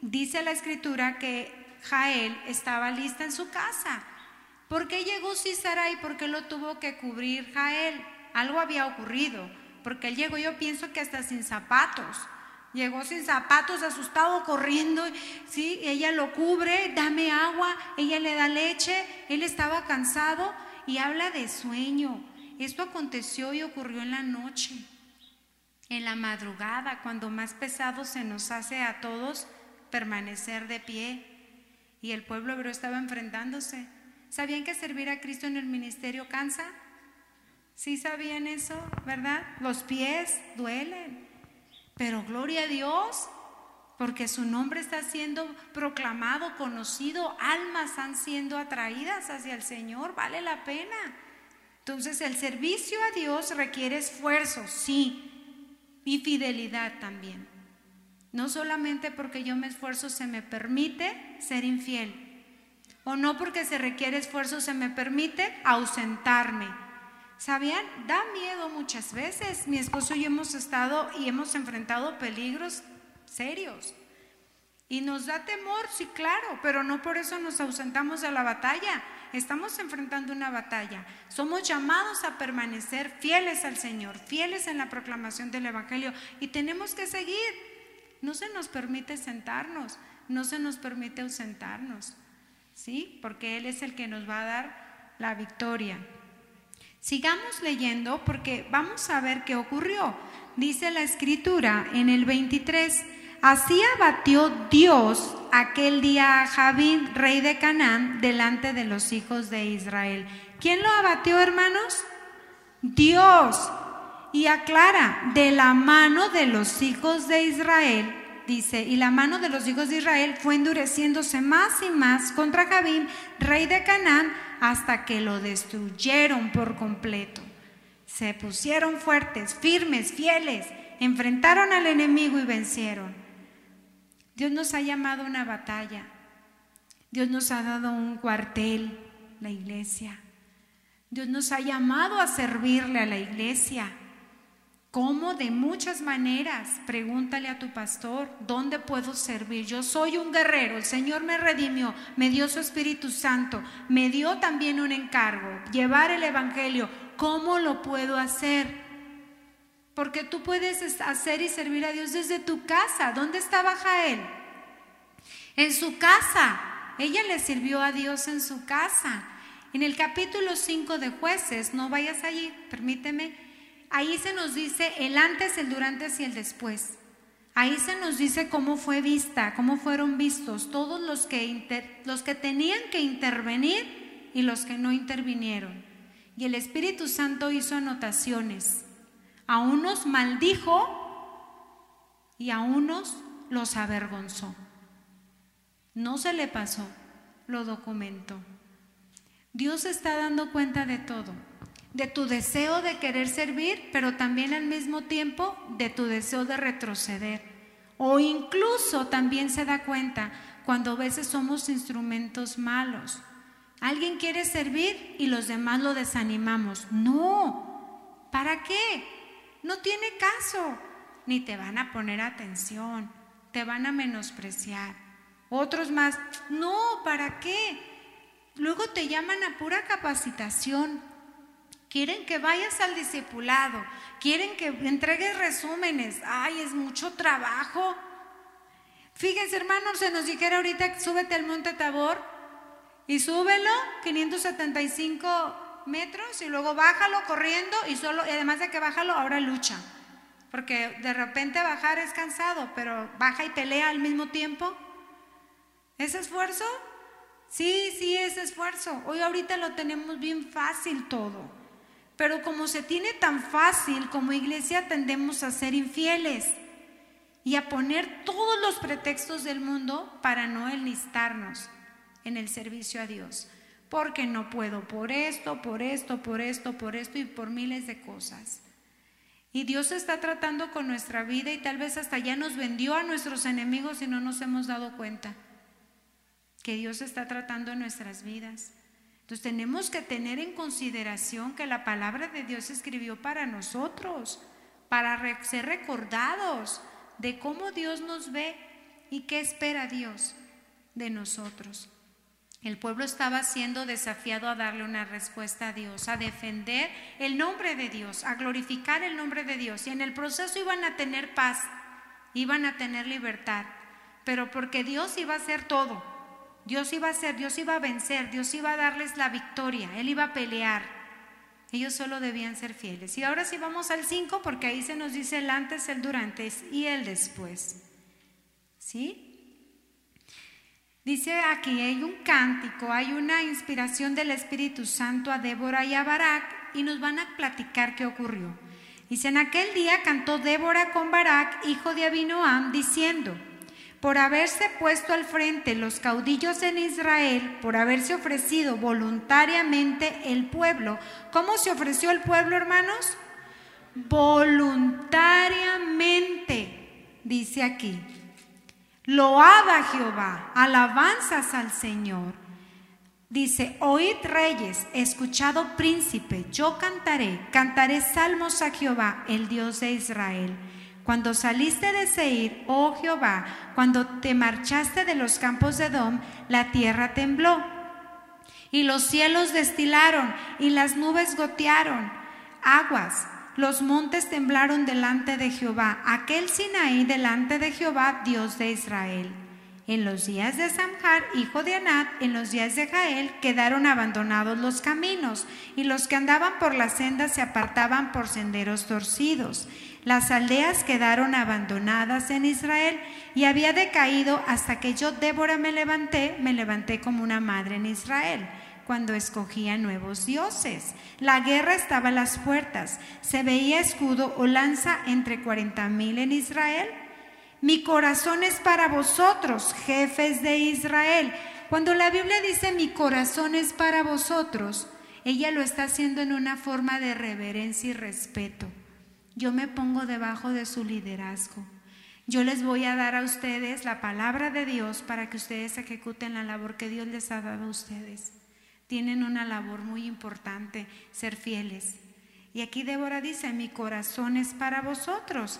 dice la escritura que Jael estaba lista en su casa. ¿Por qué llegó Cisara y por qué lo tuvo que cubrir Jael? Algo había ocurrido, porque él llegó, yo pienso que hasta sin zapatos. Llegó sin zapatos, asustado, corriendo. Sí, ella lo cubre, dame agua, ella le da leche. Él estaba cansado y habla de sueño. Esto aconteció y ocurrió en la noche, en la madrugada, cuando más pesado se nos hace a todos permanecer de pie. Y el pueblo hebreo estaba enfrentándose. ¿Sabían que servir a Cristo en el ministerio cansa? Sí sabían eso, ¿verdad? Los pies duelen. Pero gloria a Dios, porque su nombre está siendo proclamado, conocido, almas han siendo atraídas hacia el Señor, vale la pena. Entonces el servicio a Dios requiere esfuerzo, sí, y fidelidad también. No solamente porque yo me esfuerzo se me permite ser infiel. O no porque se requiere esfuerzo se me permite ausentarme. ¿Sabían? Da miedo muchas veces. Mi esposo y yo hemos estado y hemos enfrentado peligros serios. Y nos da temor, sí, claro, pero no por eso nos ausentamos de la batalla. Estamos enfrentando una batalla. Somos llamados a permanecer fieles al Señor, fieles en la proclamación del Evangelio y tenemos que seguir no se nos permite sentarnos, no se nos permite ausentarnos, ¿sí? Porque Él es el que nos va a dar la victoria. Sigamos leyendo porque vamos a ver qué ocurrió. Dice la escritura en el 23, así abatió Dios aquel día a Javín, rey de Canaán, delante de los hijos de Israel. ¿Quién lo abatió, hermanos? Dios y aclara, de la mano de los hijos de Israel, dice, y la mano de los hijos de Israel fue endureciéndose más y más contra Jabín, rey de Canaán, hasta que lo destruyeron por completo. Se pusieron fuertes, firmes, fieles, enfrentaron al enemigo y vencieron. Dios nos ha llamado a una batalla. Dios nos ha dado un cuartel, la iglesia. Dios nos ha llamado a servirle a la iglesia. ¿Cómo? De muchas maneras. Pregúntale a tu pastor, ¿dónde puedo servir? Yo soy un guerrero, el Señor me redimió, me dio su Espíritu Santo, me dio también un encargo, llevar el Evangelio. ¿Cómo lo puedo hacer? Porque tú puedes hacer y servir a Dios desde tu casa. ¿Dónde estaba Jael? En su casa. Ella le sirvió a Dios en su casa. En el capítulo 5 de jueces, no vayas allí, permíteme, Ahí se nos dice el antes, el durante y el después. Ahí se nos dice cómo fue vista, cómo fueron vistos todos los que, los que tenían que intervenir y los que no intervinieron. Y el Espíritu Santo hizo anotaciones. A unos maldijo y a unos los avergonzó. No se le pasó, lo documentó. Dios está dando cuenta de todo, de tu deseo de querer servir, pero también al mismo tiempo de tu deseo de retroceder. O incluso también se da cuenta cuando a veces somos instrumentos malos. Alguien quiere servir y los demás lo desanimamos. No, ¿para qué? No tiene caso. Ni te van a poner atención, te van a menospreciar. Otros más, no, ¿para qué? Luego te llaman a pura capacitación. Quieren que vayas al discipulado, quieren que entregues resúmenes. Ay, es mucho trabajo. Fíjense, hermanos, se nos dijera ahorita, súbete al monte Tabor y súbelo 575 metros y luego bájalo corriendo y solo, y además de que bájalo, ahora lucha. Porque de repente bajar es cansado, pero baja y pelea al mismo tiempo. ¿Es esfuerzo? Sí, sí, es esfuerzo. Hoy ahorita lo tenemos bien fácil todo. Pero como se tiene tan fácil, como iglesia tendemos a ser infieles y a poner todos los pretextos del mundo para no enlistarnos en el servicio a Dios. Porque no puedo por esto, por esto, por esto, por esto y por miles de cosas. Y Dios está tratando con nuestra vida y tal vez hasta ya nos vendió a nuestros enemigos y no nos hemos dado cuenta que Dios está tratando nuestras vidas. Entonces tenemos que tener en consideración que la palabra de Dios escribió para nosotros, para ser recordados de cómo Dios nos ve y qué espera Dios de nosotros. El pueblo estaba siendo desafiado a darle una respuesta a Dios, a defender el nombre de Dios, a glorificar el nombre de Dios. Y en el proceso iban a tener paz, iban a tener libertad, pero porque Dios iba a hacer todo. Dios iba a hacer, Dios iba a vencer, Dios iba a darles la victoria, Él iba a pelear. Ellos solo debían ser fieles. Y ahora sí vamos al 5 porque ahí se nos dice el antes, el durante y el después. ¿Sí? Dice aquí, hay un cántico, hay una inspiración del Espíritu Santo a Débora y a Barak y nos van a platicar qué ocurrió. Dice, en aquel día cantó Débora con Barak, hijo de Abinoam, diciendo, por haberse puesto al frente los caudillos en Israel, por haberse ofrecido voluntariamente el pueblo. ¿Cómo se ofreció el pueblo, hermanos? Voluntariamente, dice aquí. Loada Jehová, alabanzas al Señor. Dice, oíd reyes, escuchado príncipe, yo cantaré, cantaré salmos a Jehová, el Dios de Israel. Cuando saliste de Seir, oh Jehová, cuando te marchaste de los campos de Edom, la tierra tembló. Y los cielos destilaron y las nubes gotearon aguas. Los montes temblaron delante de Jehová, aquel Sinaí delante de Jehová, Dios de Israel. En los días de Samjar, hijo de Anat, en los días de Jael, quedaron abandonados los caminos, y los que andaban por las sendas se apartaban por senderos torcidos. Las aldeas quedaron abandonadas en Israel y había decaído hasta que yo, Débora, me levanté, me levanté como una madre en Israel cuando escogía nuevos dioses. La guerra estaba a las puertas. Se veía escudo o lanza entre cuarenta mil en Israel. Mi corazón es para vosotros, jefes de Israel. Cuando la Biblia dice mi corazón es para vosotros, ella lo está haciendo en una forma de reverencia y respeto. Yo me pongo debajo de su liderazgo. Yo les voy a dar a ustedes la palabra de Dios para que ustedes ejecuten la labor que Dios les ha dado a ustedes. Tienen una labor muy importante, ser fieles. Y aquí Débora dice, mi corazón es para vosotros,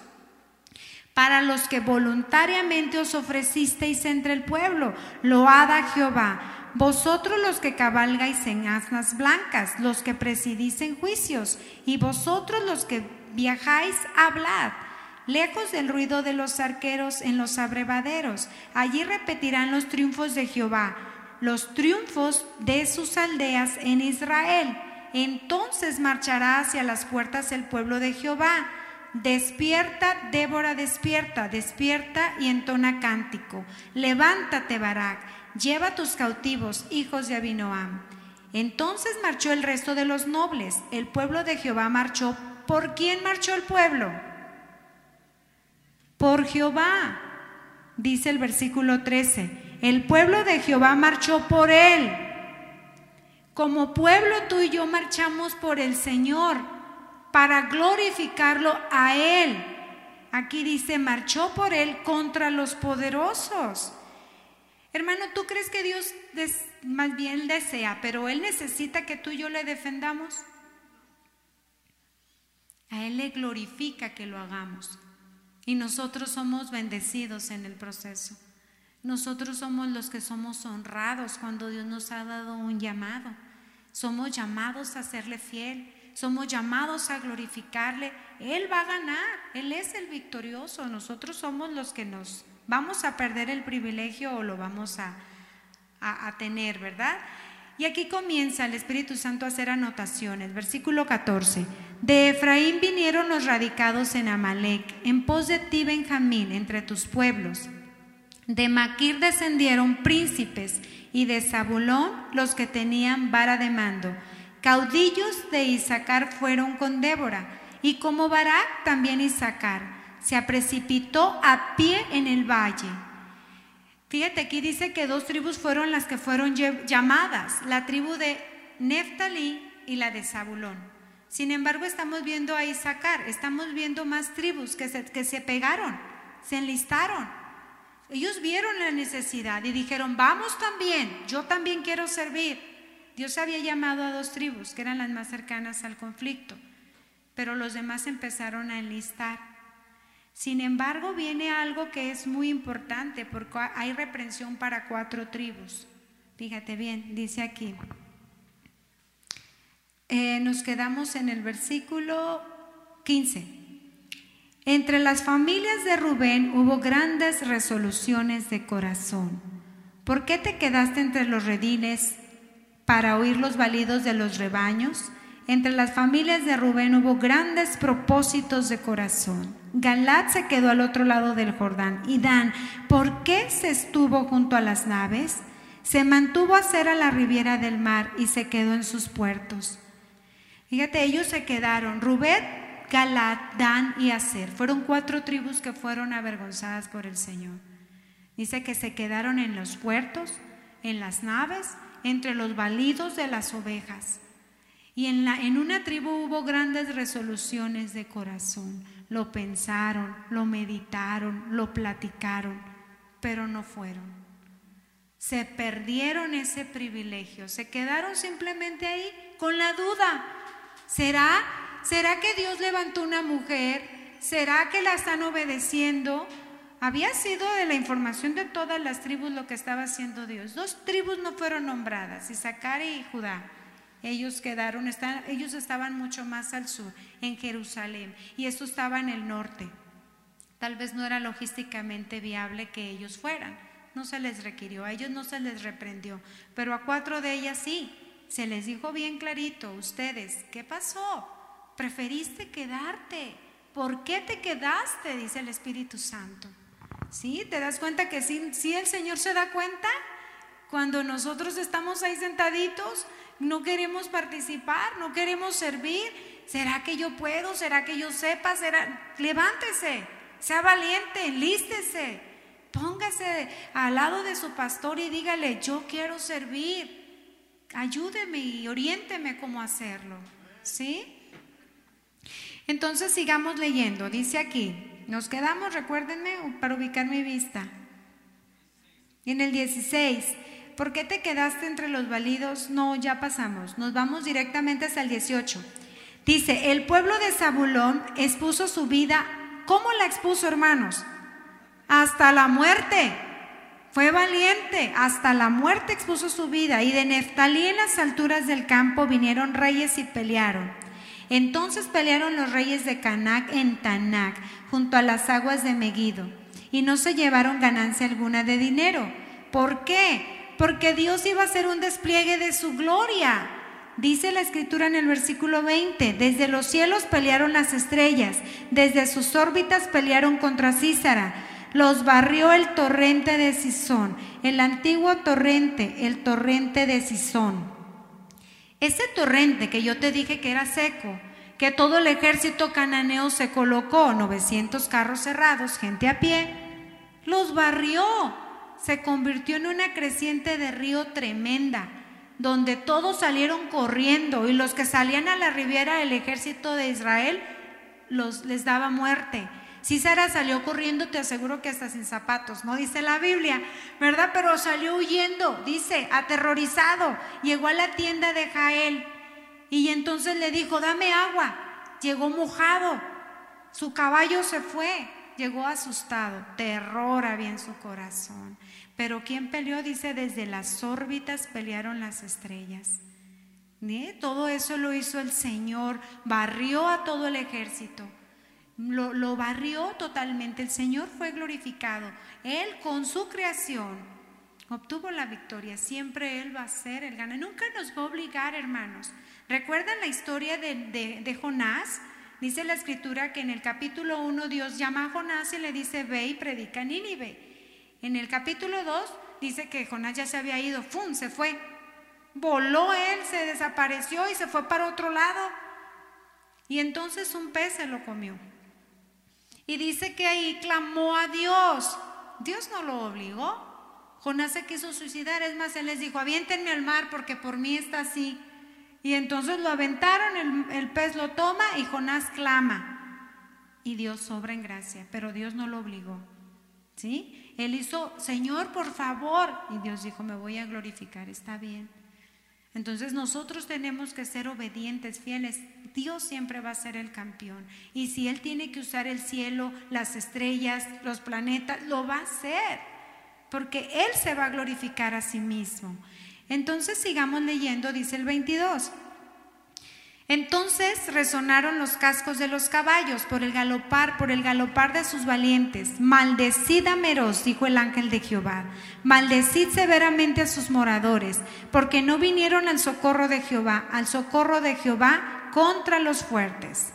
para los que voluntariamente os ofrecisteis entre el pueblo. Load a Jehová. Vosotros los que cabalgáis en asnas blancas, los que presidís en juicios, y vosotros los que viajáis, hablad. Lejos del ruido de los arqueros en los abrevaderos, allí repetirán los triunfos de Jehová, los triunfos de sus aldeas en Israel. Entonces marchará hacia las puertas el pueblo de Jehová, Despierta, Débora, despierta, despierta y entona cántico. Levántate, Barak, lleva tus cautivos, hijos de Abinoam. Entonces marchó el resto de los nobles. El pueblo de Jehová marchó. ¿Por quién marchó el pueblo? Por Jehová, dice el versículo 13. El pueblo de Jehová marchó por él. Como pueblo tú y yo marchamos por el Señor para glorificarlo a Él. Aquí dice, marchó por Él contra los poderosos. Hermano, ¿tú crees que Dios más bien desea, pero Él necesita que tú y yo le defendamos? A Él le glorifica que lo hagamos. Y nosotros somos bendecidos en el proceso. Nosotros somos los que somos honrados cuando Dios nos ha dado un llamado. Somos llamados a serle fiel somos llamados a glorificarle, Él va a ganar, Él es el victorioso, nosotros somos los que nos vamos a perder el privilegio o lo vamos a, a, tener, ¿verdad? Y aquí comienza el Espíritu Santo a hacer anotaciones. Versículo 14. De Efraín vinieron los radicados en Amalek, en pos de ti, Benjamín, entre tus pueblos. De Maquir descendieron príncipes y de Zabulón los que tenían vara de mando. Caudillos de Isaacar fueron con Débora, y como Barak también Isaacar se precipitó a pie en el valle. Fíjate, aquí dice que dos tribus fueron las que fueron llamadas, la tribu de Neftalí y la de Zabulón. Sin embargo, estamos viendo a Isaacar, estamos viendo más tribus que se, que se pegaron, se enlistaron. Ellos vieron la necesidad y dijeron, vamos también, yo también quiero servir. Dios había llamado a dos tribus, que eran las más cercanas al conflicto, pero los demás empezaron a enlistar. Sin embargo, viene algo que es muy importante, porque hay reprensión para cuatro tribus. Fíjate bien, dice aquí. Eh, nos quedamos en el versículo 15. Entre las familias de Rubén hubo grandes resoluciones de corazón. ¿Por qué te quedaste entre los redines para oír los validos de los rebaños. Entre las familias de Rubén hubo grandes propósitos de corazón. Galat se quedó al otro lado del Jordán. Y Dan, ¿por qué se estuvo junto a las naves? Se mantuvo a hacer a la riviera del mar y se quedó en sus puertos. Fíjate, ellos se quedaron. Rubén, Galat, Dan y Aser. Fueron cuatro tribus que fueron avergonzadas por el Señor. Dice que se quedaron en los puertos, en las naves entre los validos de las ovejas. Y en, la, en una tribu hubo grandes resoluciones de corazón. Lo pensaron, lo meditaron, lo platicaron, pero no fueron. Se perdieron ese privilegio, se quedaron simplemente ahí con la duda. ¿Será, ¿Será que Dios levantó una mujer? ¿Será que la están obedeciendo? Había sido de la información de todas las tribus lo que estaba haciendo Dios. Dos tribus no fueron nombradas, Isaacar y Judá. Ellos quedaron, ellos estaban mucho más al sur, en Jerusalén, y esto estaba en el norte. Tal vez no era logísticamente viable que ellos fueran. No se les requirió, a ellos no se les reprendió, pero a cuatro de ellas sí. Se les dijo bien clarito, ustedes, ¿qué pasó? Preferiste quedarte. ¿Por qué te quedaste? Dice el Espíritu Santo. ¿Sí? ¿Te das cuenta que si, el Señor se da cuenta? Cuando nosotros estamos ahí sentaditos, no queremos participar, no queremos servir. ¿Será que yo puedo? ¿Será que yo sepa? ¿Será? Levántese, sea valiente, enlístese, póngase al lado de su pastor y dígale, yo quiero servir. Ayúdeme y oriénteme cómo hacerlo. ¿Sí? Entonces sigamos leyendo. Dice aquí, nos quedamos, recuérdenme, para ubicar mi vista. En el 16, ¿por qué te quedaste entre los validos? No, ya pasamos, nos vamos directamente hasta el 18. Dice, el pueblo de Zabulón expuso su vida, ¿cómo la expuso, hermanos? Hasta la muerte. Fue valiente, hasta la muerte expuso su vida. Y de Neftalí en las alturas del campo vinieron reyes y pelearon. Entonces pelearon los reyes de Canac en Tanac, junto a las aguas de Megido, y no se llevaron ganancia alguna de dinero. ¿Por qué? Porque Dios iba a hacer un despliegue de su gloria. Dice la escritura en el versículo 20, desde los cielos pelearon las estrellas, desde sus órbitas pelearon contra Císara, los barrió el torrente de Sison, el antiguo torrente, el torrente de Sison. Ese torrente que yo te dije que era seco, que todo el ejército cananeo se colocó, 900 carros cerrados, gente a pie, los barrió, se convirtió en una creciente de río tremenda donde todos salieron corriendo y los que salían a la riviera del ejército de Israel los, les daba muerte. Si Sara salió corriendo, te aseguro que hasta sin zapatos, no dice la Biblia, ¿verdad? Pero salió huyendo, dice, aterrorizado. Llegó a la tienda de Jael y entonces le dijo, dame agua. Llegó mojado, su caballo se fue, llegó asustado, terror había en su corazón. Pero ¿quién peleó? Dice, desde las órbitas pelearon las estrellas. Todo eso lo hizo el Señor, barrió a todo el ejército. Lo, barrió totalmente. El Señor fue glorificado. Él con su creación obtuvo la victoria. Siempre Él va a ser el gana. Nunca nos va a obligar, hermanos. ¿Recuerdan la historia de, Jonás? Dice la escritura que en el capítulo 1 Dios llama a Jonás y le dice, ve y predica en Nínive. En el capítulo 2 dice que Jonás ya se había ido, ¡fum! Se fue. Voló él, se desapareció y se fue para otro lado. Y entonces un pez se lo comió. Y dice que ahí clamó a Dios. Dios no lo obligó. Jonás se quiso suicidar, es más, él les dijo, aviéntenme al mar porque por mí está así. Y entonces lo aventaron, el, el pez lo toma y Jonás clama. Y Dios sobra en gracia, pero Dios no lo obligó. ¿Sí? Él hizo, Señor, por favor. Y Dios dijo, me voy a glorificar, está bien. Entonces nosotros tenemos que ser obedientes, fieles. Dios siempre va a ser el campeón. Y si Él tiene que usar el cielo, las estrellas, los planetas, lo va a hacer. Porque Él se va a glorificar a sí mismo. Entonces sigamos leyendo, dice el 22. Entonces resonaron los cascos de los caballos por el galopar, por el galopar de sus valientes. Maldecid a Meros, dijo el ángel de Jehová. Maldecid severamente a sus moradores, porque no vinieron al socorro de Jehová, al socorro de Jehová contra los fuertes.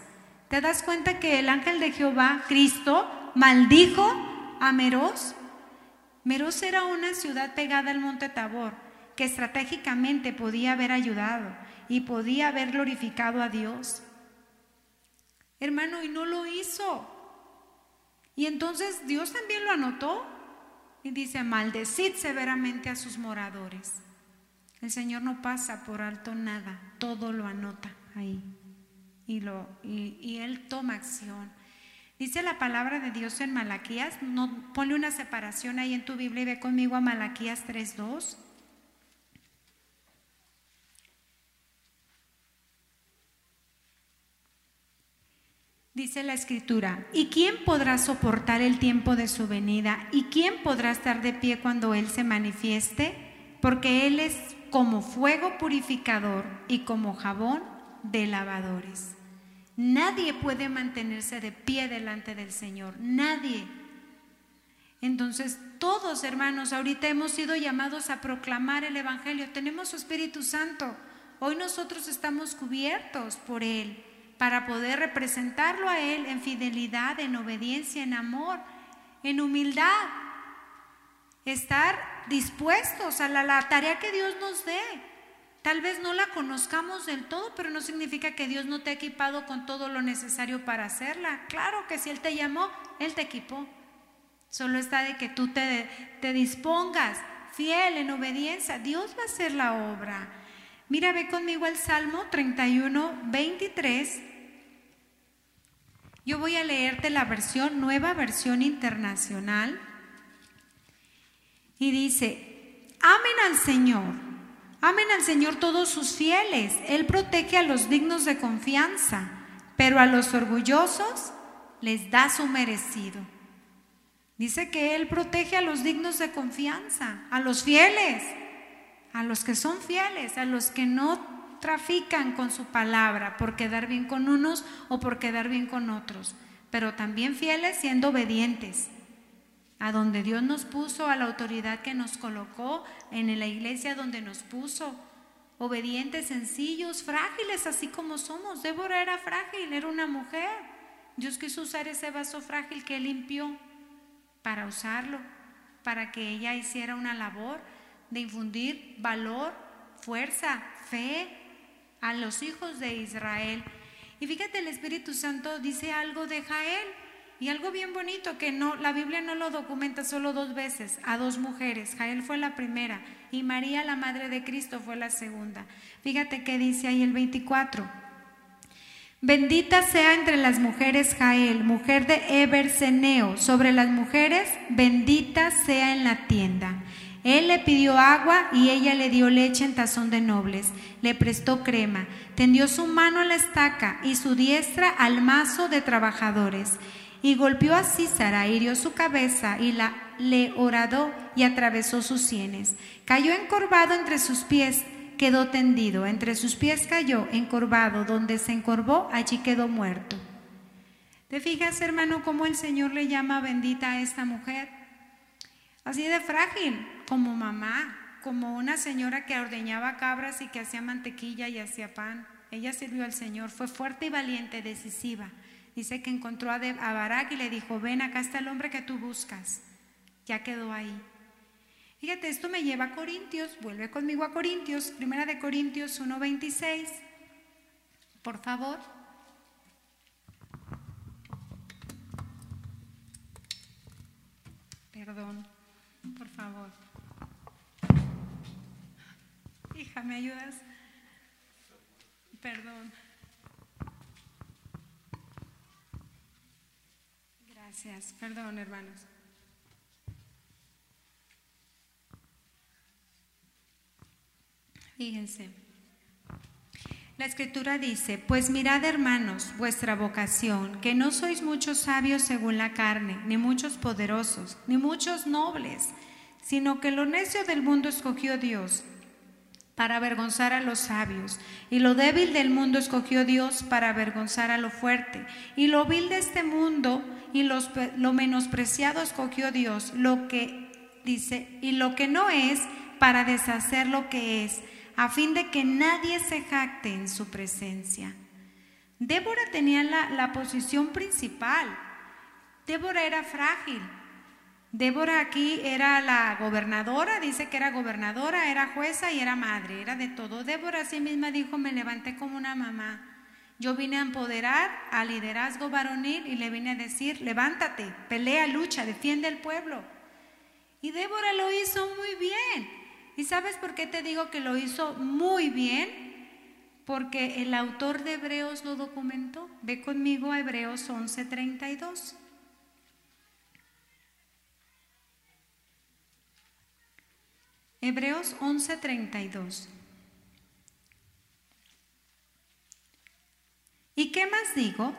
¿Te das cuenta que el ángel de Jehová, Cristo, maldijo a Meros? Meros era una ciudad pegada al monte Tabor, que estratégicamente podía haber ayudado y podía haber glorificado a Dios. Hermano, y no lo hizo. Y entonces Dios también lo anotó y dice, maldecid severamente a sus moradores. El Señor no pasa por alto nada, todo lo anota ahí. Y, lo, y, Él toma acción. Dice la palabra de Dios en Malaquías, no, ponle una separación ahí en tu Biblia y ve conmigo a Malaquías 3.2. Dice la escritura, ¿y quién podrá soportar el tiempo de su venida? ¿Y quién podrá estar de pie cuando Él se manifieste? Porque Él es como fuego purificador y como jabón de lavadores. Nadie puede mantenerse de pie delante del Señor, nadie. Entonces, todos hermanos, ahorita hemos sido llamados a proclamar el Evangelio, tenemos su Espíritu Santo, hoy nosotros estamos cubiertos por Él para poder representarlo a Él en fidelidad, en obediencia, en amor, en humildad. Estar dispuestos a la, tarea que Dios nos dé. Tal vez no la conozcamos del todo, pero no significa que Dios no te ha equipado con todo lo necesario para hacerla. Claro que si Él te llamó, Él te equipó. Solo está de que tú te, te dispongas fiel en obediencia. Dios va a hacer la obra. Mira, ve conmigo el Salmo 31, 23. Yo voy a leerte la versión, nueva versión internacional. Y dice, amen al Señor, amen al Señor todos sus fieles. Él protege a los dignos de confianza, pero a los orgullosos les da su merecido. Dice que Él protege a los dignos de confianza, a los fieles, a los que son fieles, a los que no trafican con su palabra por quedar bien con unos o por quedar bien con otros, pero también fieles siendo obedientes a donde Dios nos puso, a la autoridad que nos colocó, en la iglesia donde nos puso. obedientes, sencillos, frágiles, así como somos. Débora era frágil, era una mujer. Dios quiso usar ese vaso frágil que limpió para usarlo, para que ella hiciera una labor de infundir valor, fuerza, fe a los hijos de Israel. Y fíjate, el Espíritu Santo dice algo de Jael y algo bien bonito que no la Biblia no lo documenta solo dos veces, a dos mujeres. Jael fue la primera y María la madre de Cristo fue la segunda. Fíjate qué dice ahí el 24. Bendita sea entre las mujeres Jael, mujer de Eber sobre las mujeres, bendita sea en la tienda. Él le pidió agua y ella le dio leche en tazón de nobles, le prestó crema, tendió su mano a la estaca y su diestra al mazo de trabajadores, y golpeó a Císara, hirió su cabeza y la le horadó y atravesó sus sienes. Cayó encorvado entre sus pies, quedó tendido, entre sus pies cayó encorvado, donde se encorvó, allí quedó muerto. ¿Te fijas, hermano, cómo el Señor le llama bendita a esta mujer? Así de frágil, como mamá, como una señora que ordeñaba cabras y que hacía mantequilla y hacía pan. Ella sirvió al Señor, fue fuerte y valiente, decisiva. Dice que encontró a, Barak y le dijo, ven, acá está el hombre que tú buscas. Ya quedó ahí. Fíjate, esto me lleva a Corintios, vuelve conmigo a Corintios, primera de Corintios 1.26. Por favor. Perdón por favor. Hija, ¿me ayudas? Perdón. Gracias, perdón hermanos. Fíjense. La escritura dice, pues mirad hermanos vuestra vocación, que no sois muchos sabios según la carne, ni muchos poderosos, ni muchos nobles, sino que lo necio del mundo escogió Dios para avergonzar a los sabios, y lo débil del mundo escogió Dios para avergonzar a lo fuerte, y lo vil de este mundo y lo menospreciado escogió Dios, lo que dice, y lo que no es para deshacer lo que es a fin de que nadie se jacte en su presencia. Débora tenía la, posición principal. Débora era frágil. Débora aquí era la gobernadora, dice que era gobernadora, era jueza y era madre, era de todo. Débora sí misma dijo, me levanté como una mamá. Yo vine a empoderar al liderazgo varonil y le vine a decir, levántate, pelea, lucha, defiende al pueblo. Y Débora lo hizo muy bien. ¿Y sabes por qué te digo que lo hizo muy bien? Porque el autor de Hebreos lo documentó. Ve conmigo a Hebreos 11:32. Hebreos 11:32. ¿Y qué más digo?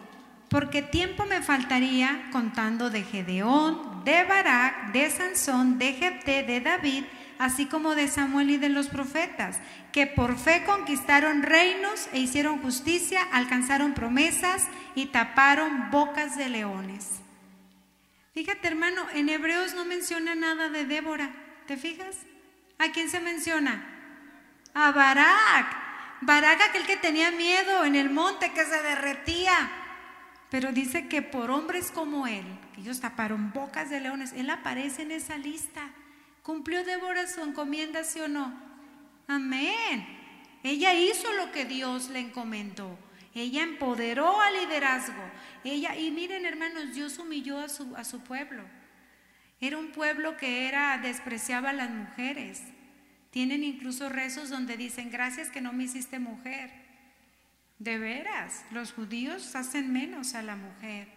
Porque tiempo me faltaría contando de Gedeón, de Barak, de Sansón, de Jepté, de David, así como de Samuel y de los profetas, que por fe conquistaron reinos e hicieron justicia, alcanzaron promesas y taparon bocas de leones. Fíjate hermano, en Hebreos no menciona nada de Débora, ¿te fijas? ¿A quién se menciona? A Barak. Barak aquel que tenía miedo en el monte que se derretía. Pero dice que por hombres como él, que ellos taparon bocas de leones, él aparece en esa lista. ¿Cumplió Débora su encomienda, sí o no? Amén. Ella hizo lo que Dios le encomendó. Ella empoderó al liderazgo. Ella, y miren hermanos, Dios humilló a su, a su pueblo. Era un pueblo que era, despreciaba a las mujeres. Tienen incluso rezos donde dicen, gracias que no me hiciste mujer. De veras, los judíos hacen menos a la mujer.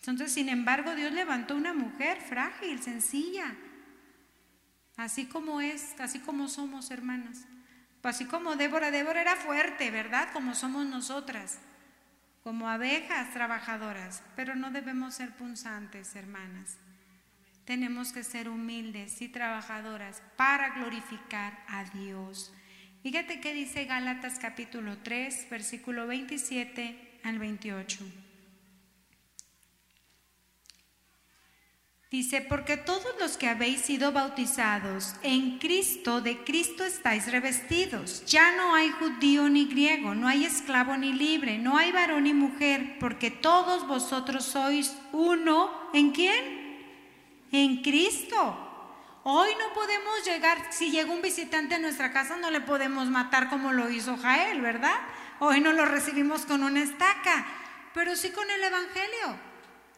Entonces, sin embargo, Dios levantó una mujer frágil, sencilla, Así como es, así como somos hermanas. Así como Débora, Débora era fuerte, ¿verdad? Como somos nosotras, como abejas trabajadoras, pero no debemos ser punzantes, hermanas. Tenemos que ser humildes y trabajadoras para glorificar a Dios. Fíjate qué dice Gálatas capítulo 3, versículo 27 al 28. Dice, porque todos los que habéis sido bautizados en Cristo, de Cristo estáis revestidos. Ya no hay judío ni griego, no hay esclavo ni libre, no hay varón ni mujer, porque todos vosotros sois uno. ¿En quién? En Cristo. Hoy no podemos llegar, si llega un visitante a nuestra casa, no le podemos matar como lo hizo Jael, ¿verdad? Hoy no lo recibimos con una estaca, pero sí con el Evangelio.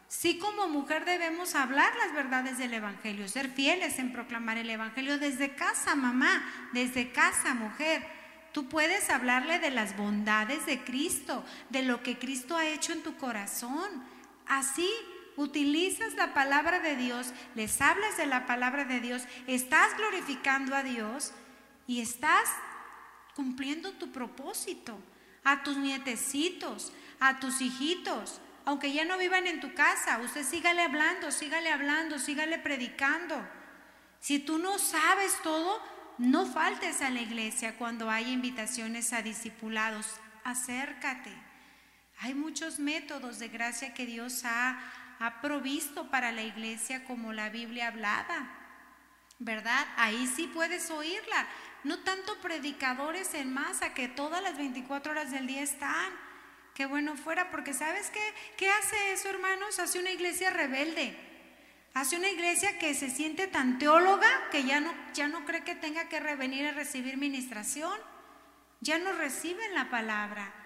Sí como mujer debemos hablar las verdades del Evangelio, ser fieles en proclamar el Evangelio desde casa, mamá, desde casa, mujer. Tú puedes hablarle de las bondades de Cristo, de lo que Cristo ha hecho en tu corazón. Así utilizas la palabra de Dios, les hablas de la palabra de Dios, estás glorificando a Dios y estás cumpliendo tu propósito a tus nietecitos, a tus hijitos aunque ya no vivan en tu casa, usted sígale hablando, sígale hablando, sígale predicando. Si tú no sabes todo, no faltes a la iglesia cuando haya invitaciones a discipulados. Acércate. Hay muchos métodos de gracia que Dios ha, ha provisto para la iglesia como la Biblia hablada. ¿Verdad? Ahí sí puedes oírla. No tanto predicadores en masa que todas las 24 horas del día están. Qué bueno fuera, porque ¿sabes qué? ¿Qué hace eso, hermanos? Hace una iglesia rebelde. Hace una iglesia que se siente tan teóloga que ya no, ya no cree que tenga que revenir a recibir ministración. Ya no reciben la palabra.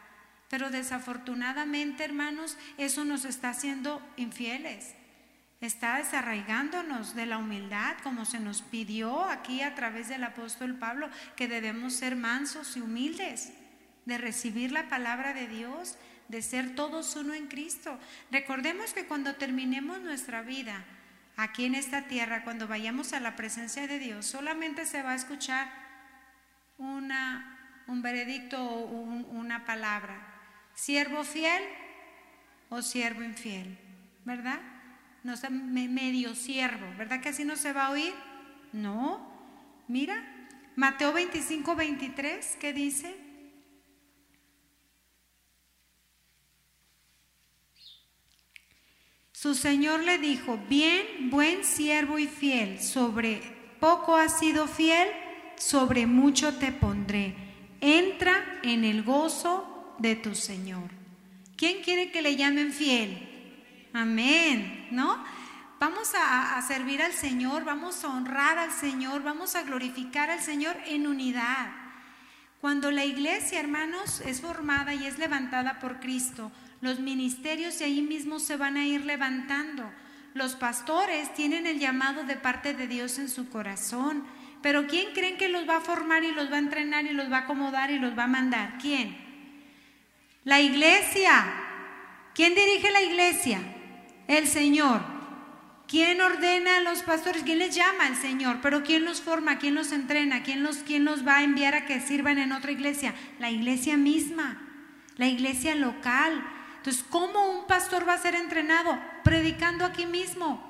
Pero desafortunadamente, hermanos, eso nos está haciendo infieles. Está desarraigándonos de la humildad, como se nos pidió aquí a través del apóstol Pablo, que debemos ser mansos y humildes de recibir la palabra de Dios, de ser todos uno en Cristo. Recordemos que cuando terminemos nuestra vida aquí en esta tierra, cuando vayamos a la presencia de Dios, solamente se va a escuchar una, un veredicto o una palabra, siervo fiel o siervo infiel, ¿verdad? No medio siervo, ¿verdad que así no se va a oír? No, mira, Mateo 25, 23, ¿qué dice? Su señor le dijo, bien, buen siervo y fiel, sobre poco has sido fiel, sobre mucho te pondré. Entra en el gozo de tu Señor. ¿Quién quiere que le llamen fiel? Amén, ¿no? Vamos a, servir al Señor, vamos a honrar al Señor, vamos a glorificar al Señor en unidad. Cuando la iglesia, hermanos, es formada y es levantada por Cristo, los ministerios y ahí mismo se van a ir levantando. Los pastores tienen el llamado de parte de Dios en su corazón. Pero ¿quién creen que los va a formar y los va a entrenar y los va a acomodar y los va a mandar? ¿Quién? La iglesia. ¿Quién dirige la iglesia? El Señor. ¿Quién ordena a los pastores? ¿Quién les llama? El Señor. Pero ¿quién los forma? ¿Quién los entrena? ¿Quién los, quién los va a enviar a que sirvan en otra iglesia? La iglesia misma, la iglesia local. Entonces, ¿cómo un pastor va a ser entrenado? Predicando aquí mismo,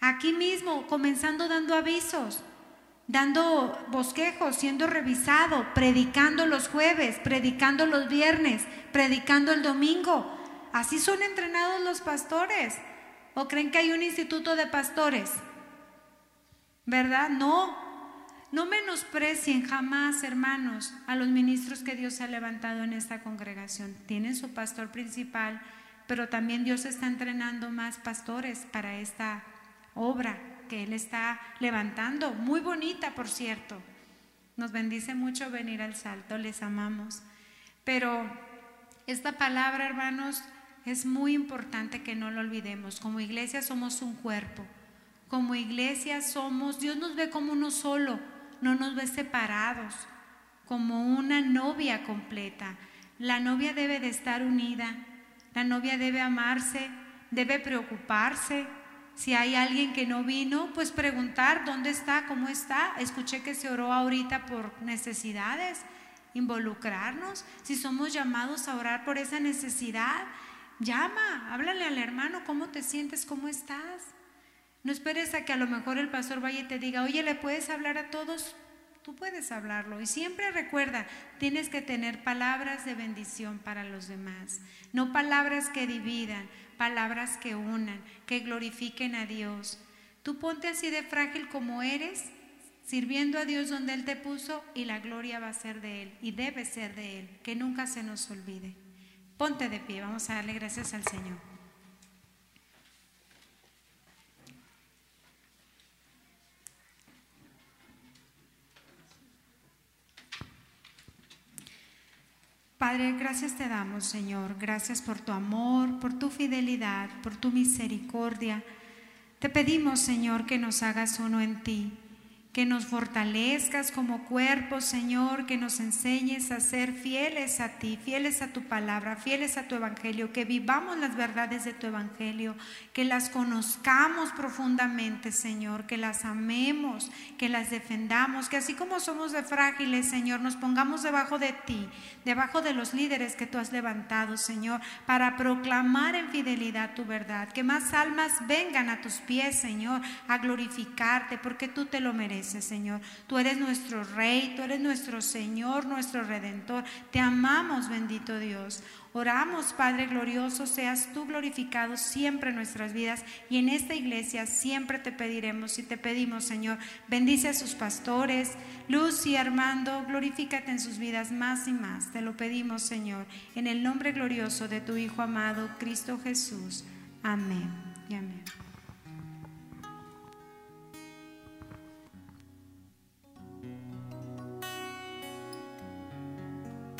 aquí mismo, comenzando dando avisos, dando bosquejos, siendo revisado, predicando los jueves, predicando los viernes, predicando el domingo. Así son entrenados los pastores. ¿O creen que hay un instituto de pastores? ¿Verdad? No, no menosprecien jamás, hermanos, a los ministros que Dios ha levantado en esta congregación. Tienen su pastor principal, pero también Dios está entrenando más pastores para esta obra que Él está levantando. Muy bonita, por cierto. Nos bendice mucho venir al salto, les amamos. Pero esta palabra, hermanos, es muy importante que no lo olvidemos. Como iglesia somos un cuerpo. Como iglesia somos, Dios nos ve como uno solo no nos ve separados, como una novia completa. La novia debe de estar unida, la novia debe amarse, debe preocuparse. Si hay alguien que no vino, pues preguntar dónde está, cómo está. Escuché que se oró ahorita por necesidades, involucrarnos. Si somos llamados a orar por esa necesidad, llama, háblale al hermano, ¿cómo te sientes? ¿Cómo estás? No esperes a que a lo mejor el pastor vaya y te diga, oye, ¿le puedes hablar a todos? tú puedes hablarlo. Y siempre recuerda, tienes que tener palabras de bendición para los demás, no palabras que dividan, palabras que unan, que glorifiquen a Dios. Tú ponte así de frágil como eres, sirviendo a Dios donde Él te puso y la gloria va a ser de Él y debe ser de Él, que nunca se nos olvide. Ponte de pie, vamos a darle gracias al Señor. Padre, gracias te damos, Señor. Gracias por tu amor, por tu fidelidad, por tu misericordia. Te pedimos, Señor, que nos hagas uno en ti que nos fortalezcas como cuerpo, Señor, que nos enseñes a ser fieles a ti, fieles a tu palabra, fieles a tu evangelio, que vivamos las verdades de tu evangelio, que las conozcamos profundamente, Señor, que las amemos, que las defendamos, que así como somos de frágiles, Señor, nos pongamos debajo de ti, debajo de los líderes que tú has levantado, Señor, para proclamar en fidelidad tu verdad, que más almas vengan a tus pies, Señor, a glorificarte, porque tú te lo mereces. Señor. Tú eres nuestro Rey, tú eres nuestro Señor, nuestro Redentor. Te amamos, bendito Dios. Oramos, Padre glorioso, seas tú glorificado siempre en nuestras vidas y en esta iglesia siempre te pediremos y te pedimos, Señor, bendice a sus pastores, Luz y Armando, glorifícate en sus vidas más y más. Te lo pedimos, Señor, en el nombre glorioso de tu Hijo amado, Cristo Jesús. Amén amén.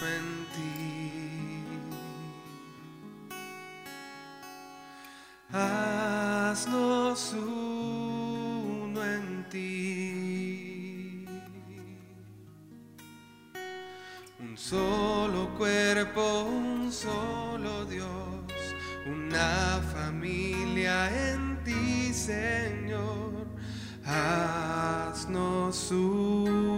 En ti. Haznos uno en ti. Un solo cuerpo, un solo Dios, una familia en ti, Señor. Haznos uno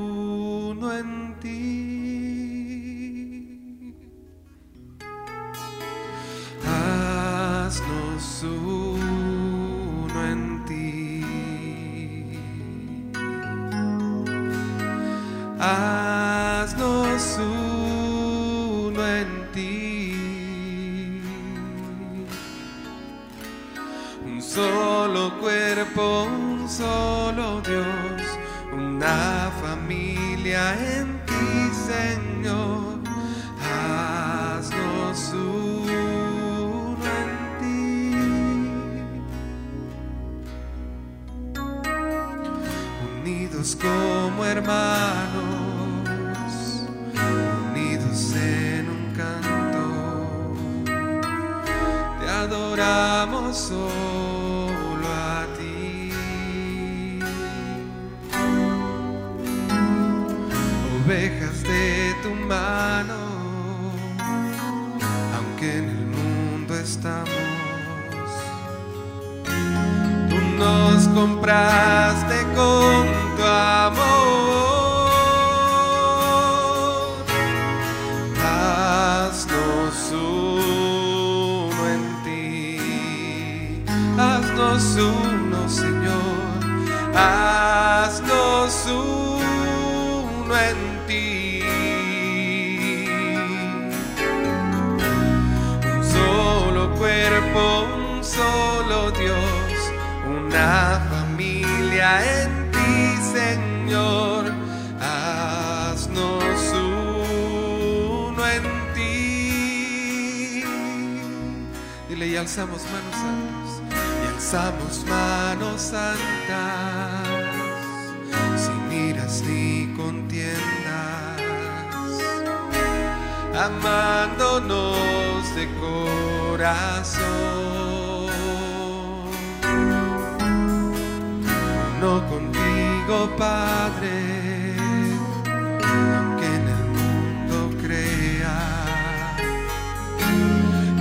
Haznos uno en ti. Un solo cuerpo, un solo Dios, una familia en ti. Compraste con tu amor. Haznos uno en ti, haznos uno, Señor, alzamos manos santas, y alzamos manos santas, sin iras ni contiendas amándonos de corazón. Uno contigo, Padre,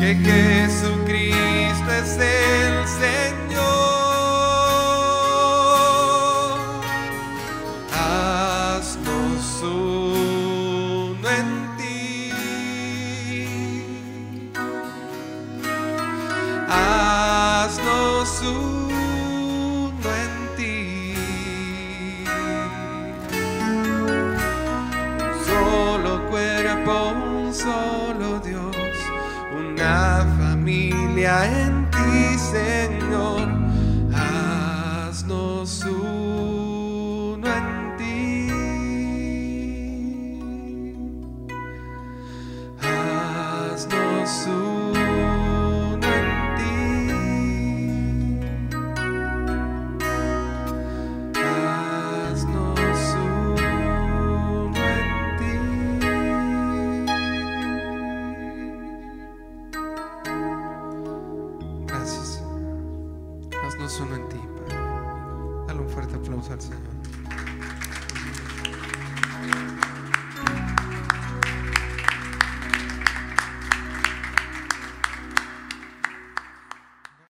que Jesucristo es el Señor.